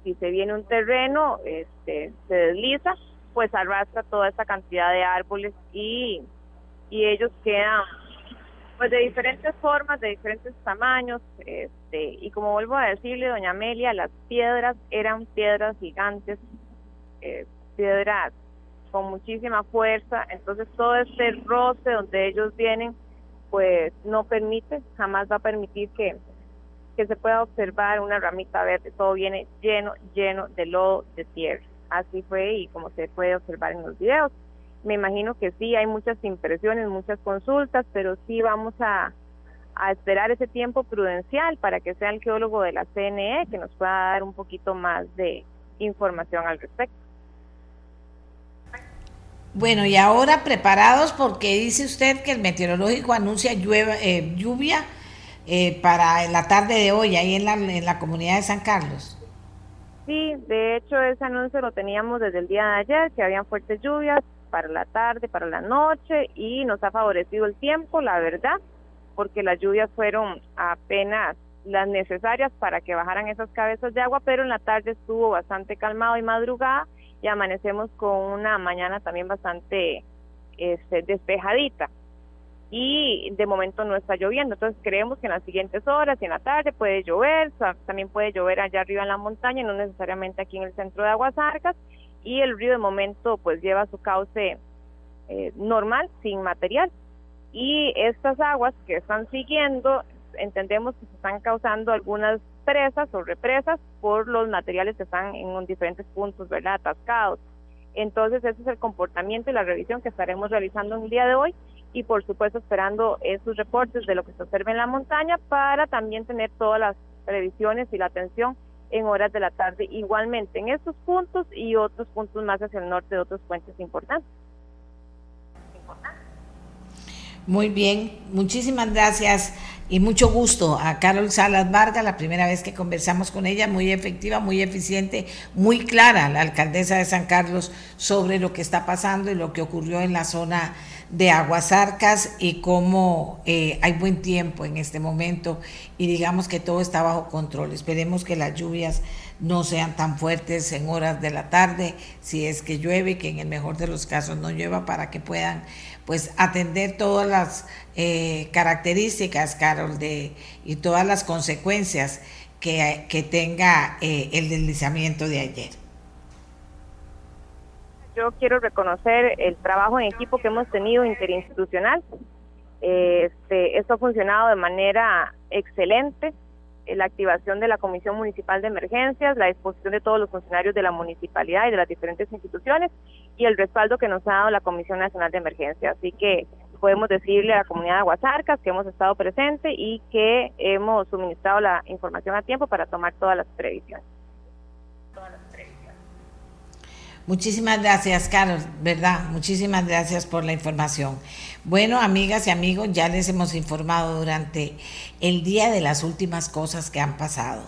S7: si se viene un terreno, este, se desliza, pues arrastra toda esa cantidad de árboles y, y ellos quedan pues de diferentes formas, de diferentes tamaños, este, y como vuelvo a decirle, doña Amelia, las piedras eran piedras gigantes, eh, piedras con muchísima fuerza, entonces todo este roce donde ellos vienen, pues no permite, jamás va a permitir que, que se pueda observar una ramita verde, todo viene lleno, lleno de lodo, de tierra. Así fue y como se puede observar en los videos me imagino que sí, hay muchas impresiones, muchas consultas, pero sí vamos a, esperar ese tiempo prudencial para que sea el geólogo de la CNE que nos pueda dar un poquito más de información al respecto.
S3: Bueno, y ahora preparados porque dice usted que el meteorológico anuncia eh, lluvia eh, para la tarde de hoy ahí en la, en la comunidad de San Carlos.
S7: Sí, de hecho ese anuncio lo teníamos desde el día de ayer, que habían fuertes lluvias, para la tarde, para la noche y nos ha favorecido el tiempo, la verdad, porque las lluvias fueron apenas las necesarias para que bajaran esas cabezas de agua, pero en la tarde estuvo bastante calmado y madrugada y amanecemos con una mañana también bastante este, despejadita y de momento no está lloviendo. Entonces creemos que en las siguientes horas y en la tarde puede llover, también puede llover allá arriba en la montaña, no necesariamente aquí en el centro de Aguasarcas, y el río de momento pues lleva su cauce eh, normal, sin material. Y estas aguas que están siguiendo, entendemos que se están causando algunas presas o represas por los materiales que están en diferentes puntos, ¿verdad? Atascados. Entonces, ese es el comportamiento y la revisión que estaremos realizando en el día de hoy y, por supuesto, esperando esos reportes de lo que se observa en la montaña para también tener todas las previsiones y la atención en horas de la tarde igualmente en estos puntos y otros puntos más hacia el norte de otros puentes importantes.
S3: Muy bien, muchísimas gracias y mucho gusto a Carol Salas Vargas, la primera vez que conversamos con ella, muy efectiva, muy eficiente, muy clara, la alcaldesa de San Carlos, sobre lo que está pasando y lo que ocurrió en la zona de Aguasarcas y cómo eh, hay buen tiempo en este momento y digamos que todo está bajo control. Esperemos que las lluvias no sean tan fuertes en horas de la tarde, si es que llueve, que en el mejor de los casos no llueva, para que puedan pues atender todas las eh, características, Carol, de, y todas las consecuencias que, que tenga eh, el deslizamiento de ayer.
S7: Yo quiero reconocer el trabajo en equipo que hemos tenido interinstitucional. Este, esto ha funcionado de manera excelente eh, la activación de la Comisión Municipal de Emergencias, la disposición de todos los funcionarios de la municipalidad y de las diferentes instituciones y el respaldo que nos ha dado la Comisión Nacional de Emergencias. Así que podemos decirle a la comunidad de Aguasarcas que hemos estado presentes y que hemos suministrado la información a tiempo para tomar todas las previsiones.
S3: Muchísimas gracias, Carol, ¿verdad? Muchísimas gracias por la información. Bueno, amigas y amigos, ya les hemos informado durante el día de las últimas cosas que han pasado.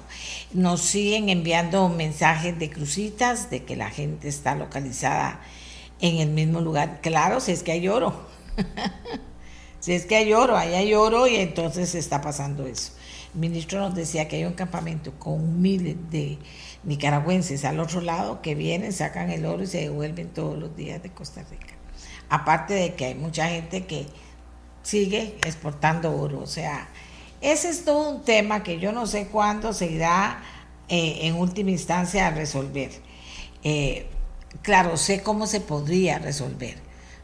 S3: Nos siguen enviando mensajes de crucitas, de que la gente está localizada en el mismo lugar. Claro, si es que hay oro. si es que hay oro, ahí hay oro y entonces está pasando eso. El ministro nos decía que hay un campamento con miles de nicaragüenses al otro lado que vienen, sacan el oro y se devuelven todos los días de Costa Rica. Aparte de que hay mucha gente que sigue exportando oro. O sea, ese es todo un tema que yo no sé cuándo se irá eh, en última instancia a resolver. Eh, claro, sé cómo se podría resolver,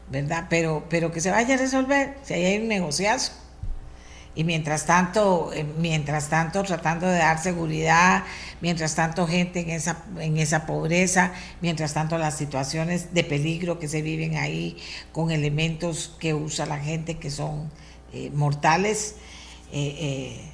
S3: ¿verdad? Pero, pero que se vaya a resolver, si hay un negociazo y mientras tanto, eh, mientras tanto tratando de dar seguridad, mientras tanto gente en esa, en esa pobreza, mientras tanto las situaciones de peligro que se viven ahí con elementos que usa la gente que son eh, mortales, eh,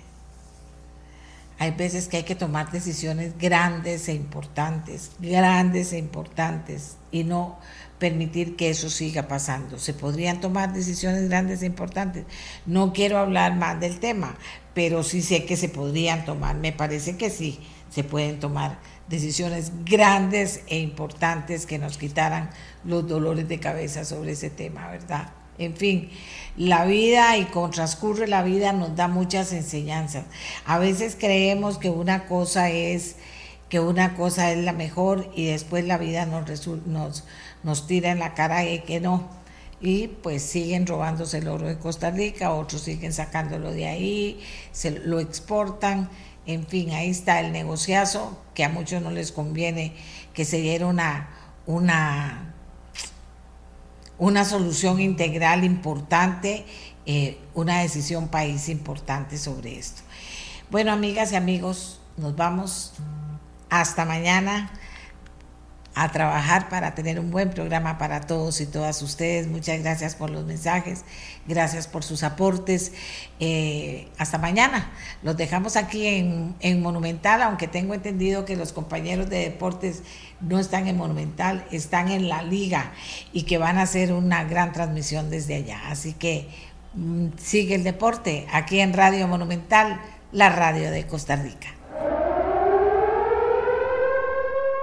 S3: hay veces que hay que tomar decisiones grandes e importantes, grandes e importantes, y no permitir que eso siga pasando. Se podrían tomar decisiones grandes e importantes. No quiero hablar más del tema, pero sí sé que se podrían tomar. Me parece que sí, se pueden tomar decisiones grandes e importantes que nos quitaran los dolores de cabeza sobre ese tema, ¿verdad? En fin, la vida y con transcurre la vida nos da muchas enseñanzas. A veces creemos que una cosa es que una cosa es la mejor y después la vida nos, nos, nos tira en la cara de que no. Y pues siguen robándose el oro de Costa Rica, otros siguen sacándolo de ahí, se lo exportan. En fin, ahí está el negociazo, que a muchos no les conviene que se diera una, una, una solución integral importante, eh, una decisión país importante sobre esto. Bueno, amigas y amigos, nos vamos. Hasta mañana a trabajar para tener un buen programa para todos y todas ustedes. Muchas gracias por los mensajes, gracias por sus aportes. Eh, hasta mañana. Los dejamos aquí en, en, Monumental, aunque tengo entendido que los compañeros de deportes no están en Monumental, están en la liga y que van a hacer una gran transmisión desde allá. Así que mm, sigue el deporte aquí en Radio Monumental, la radio de Costa Rica.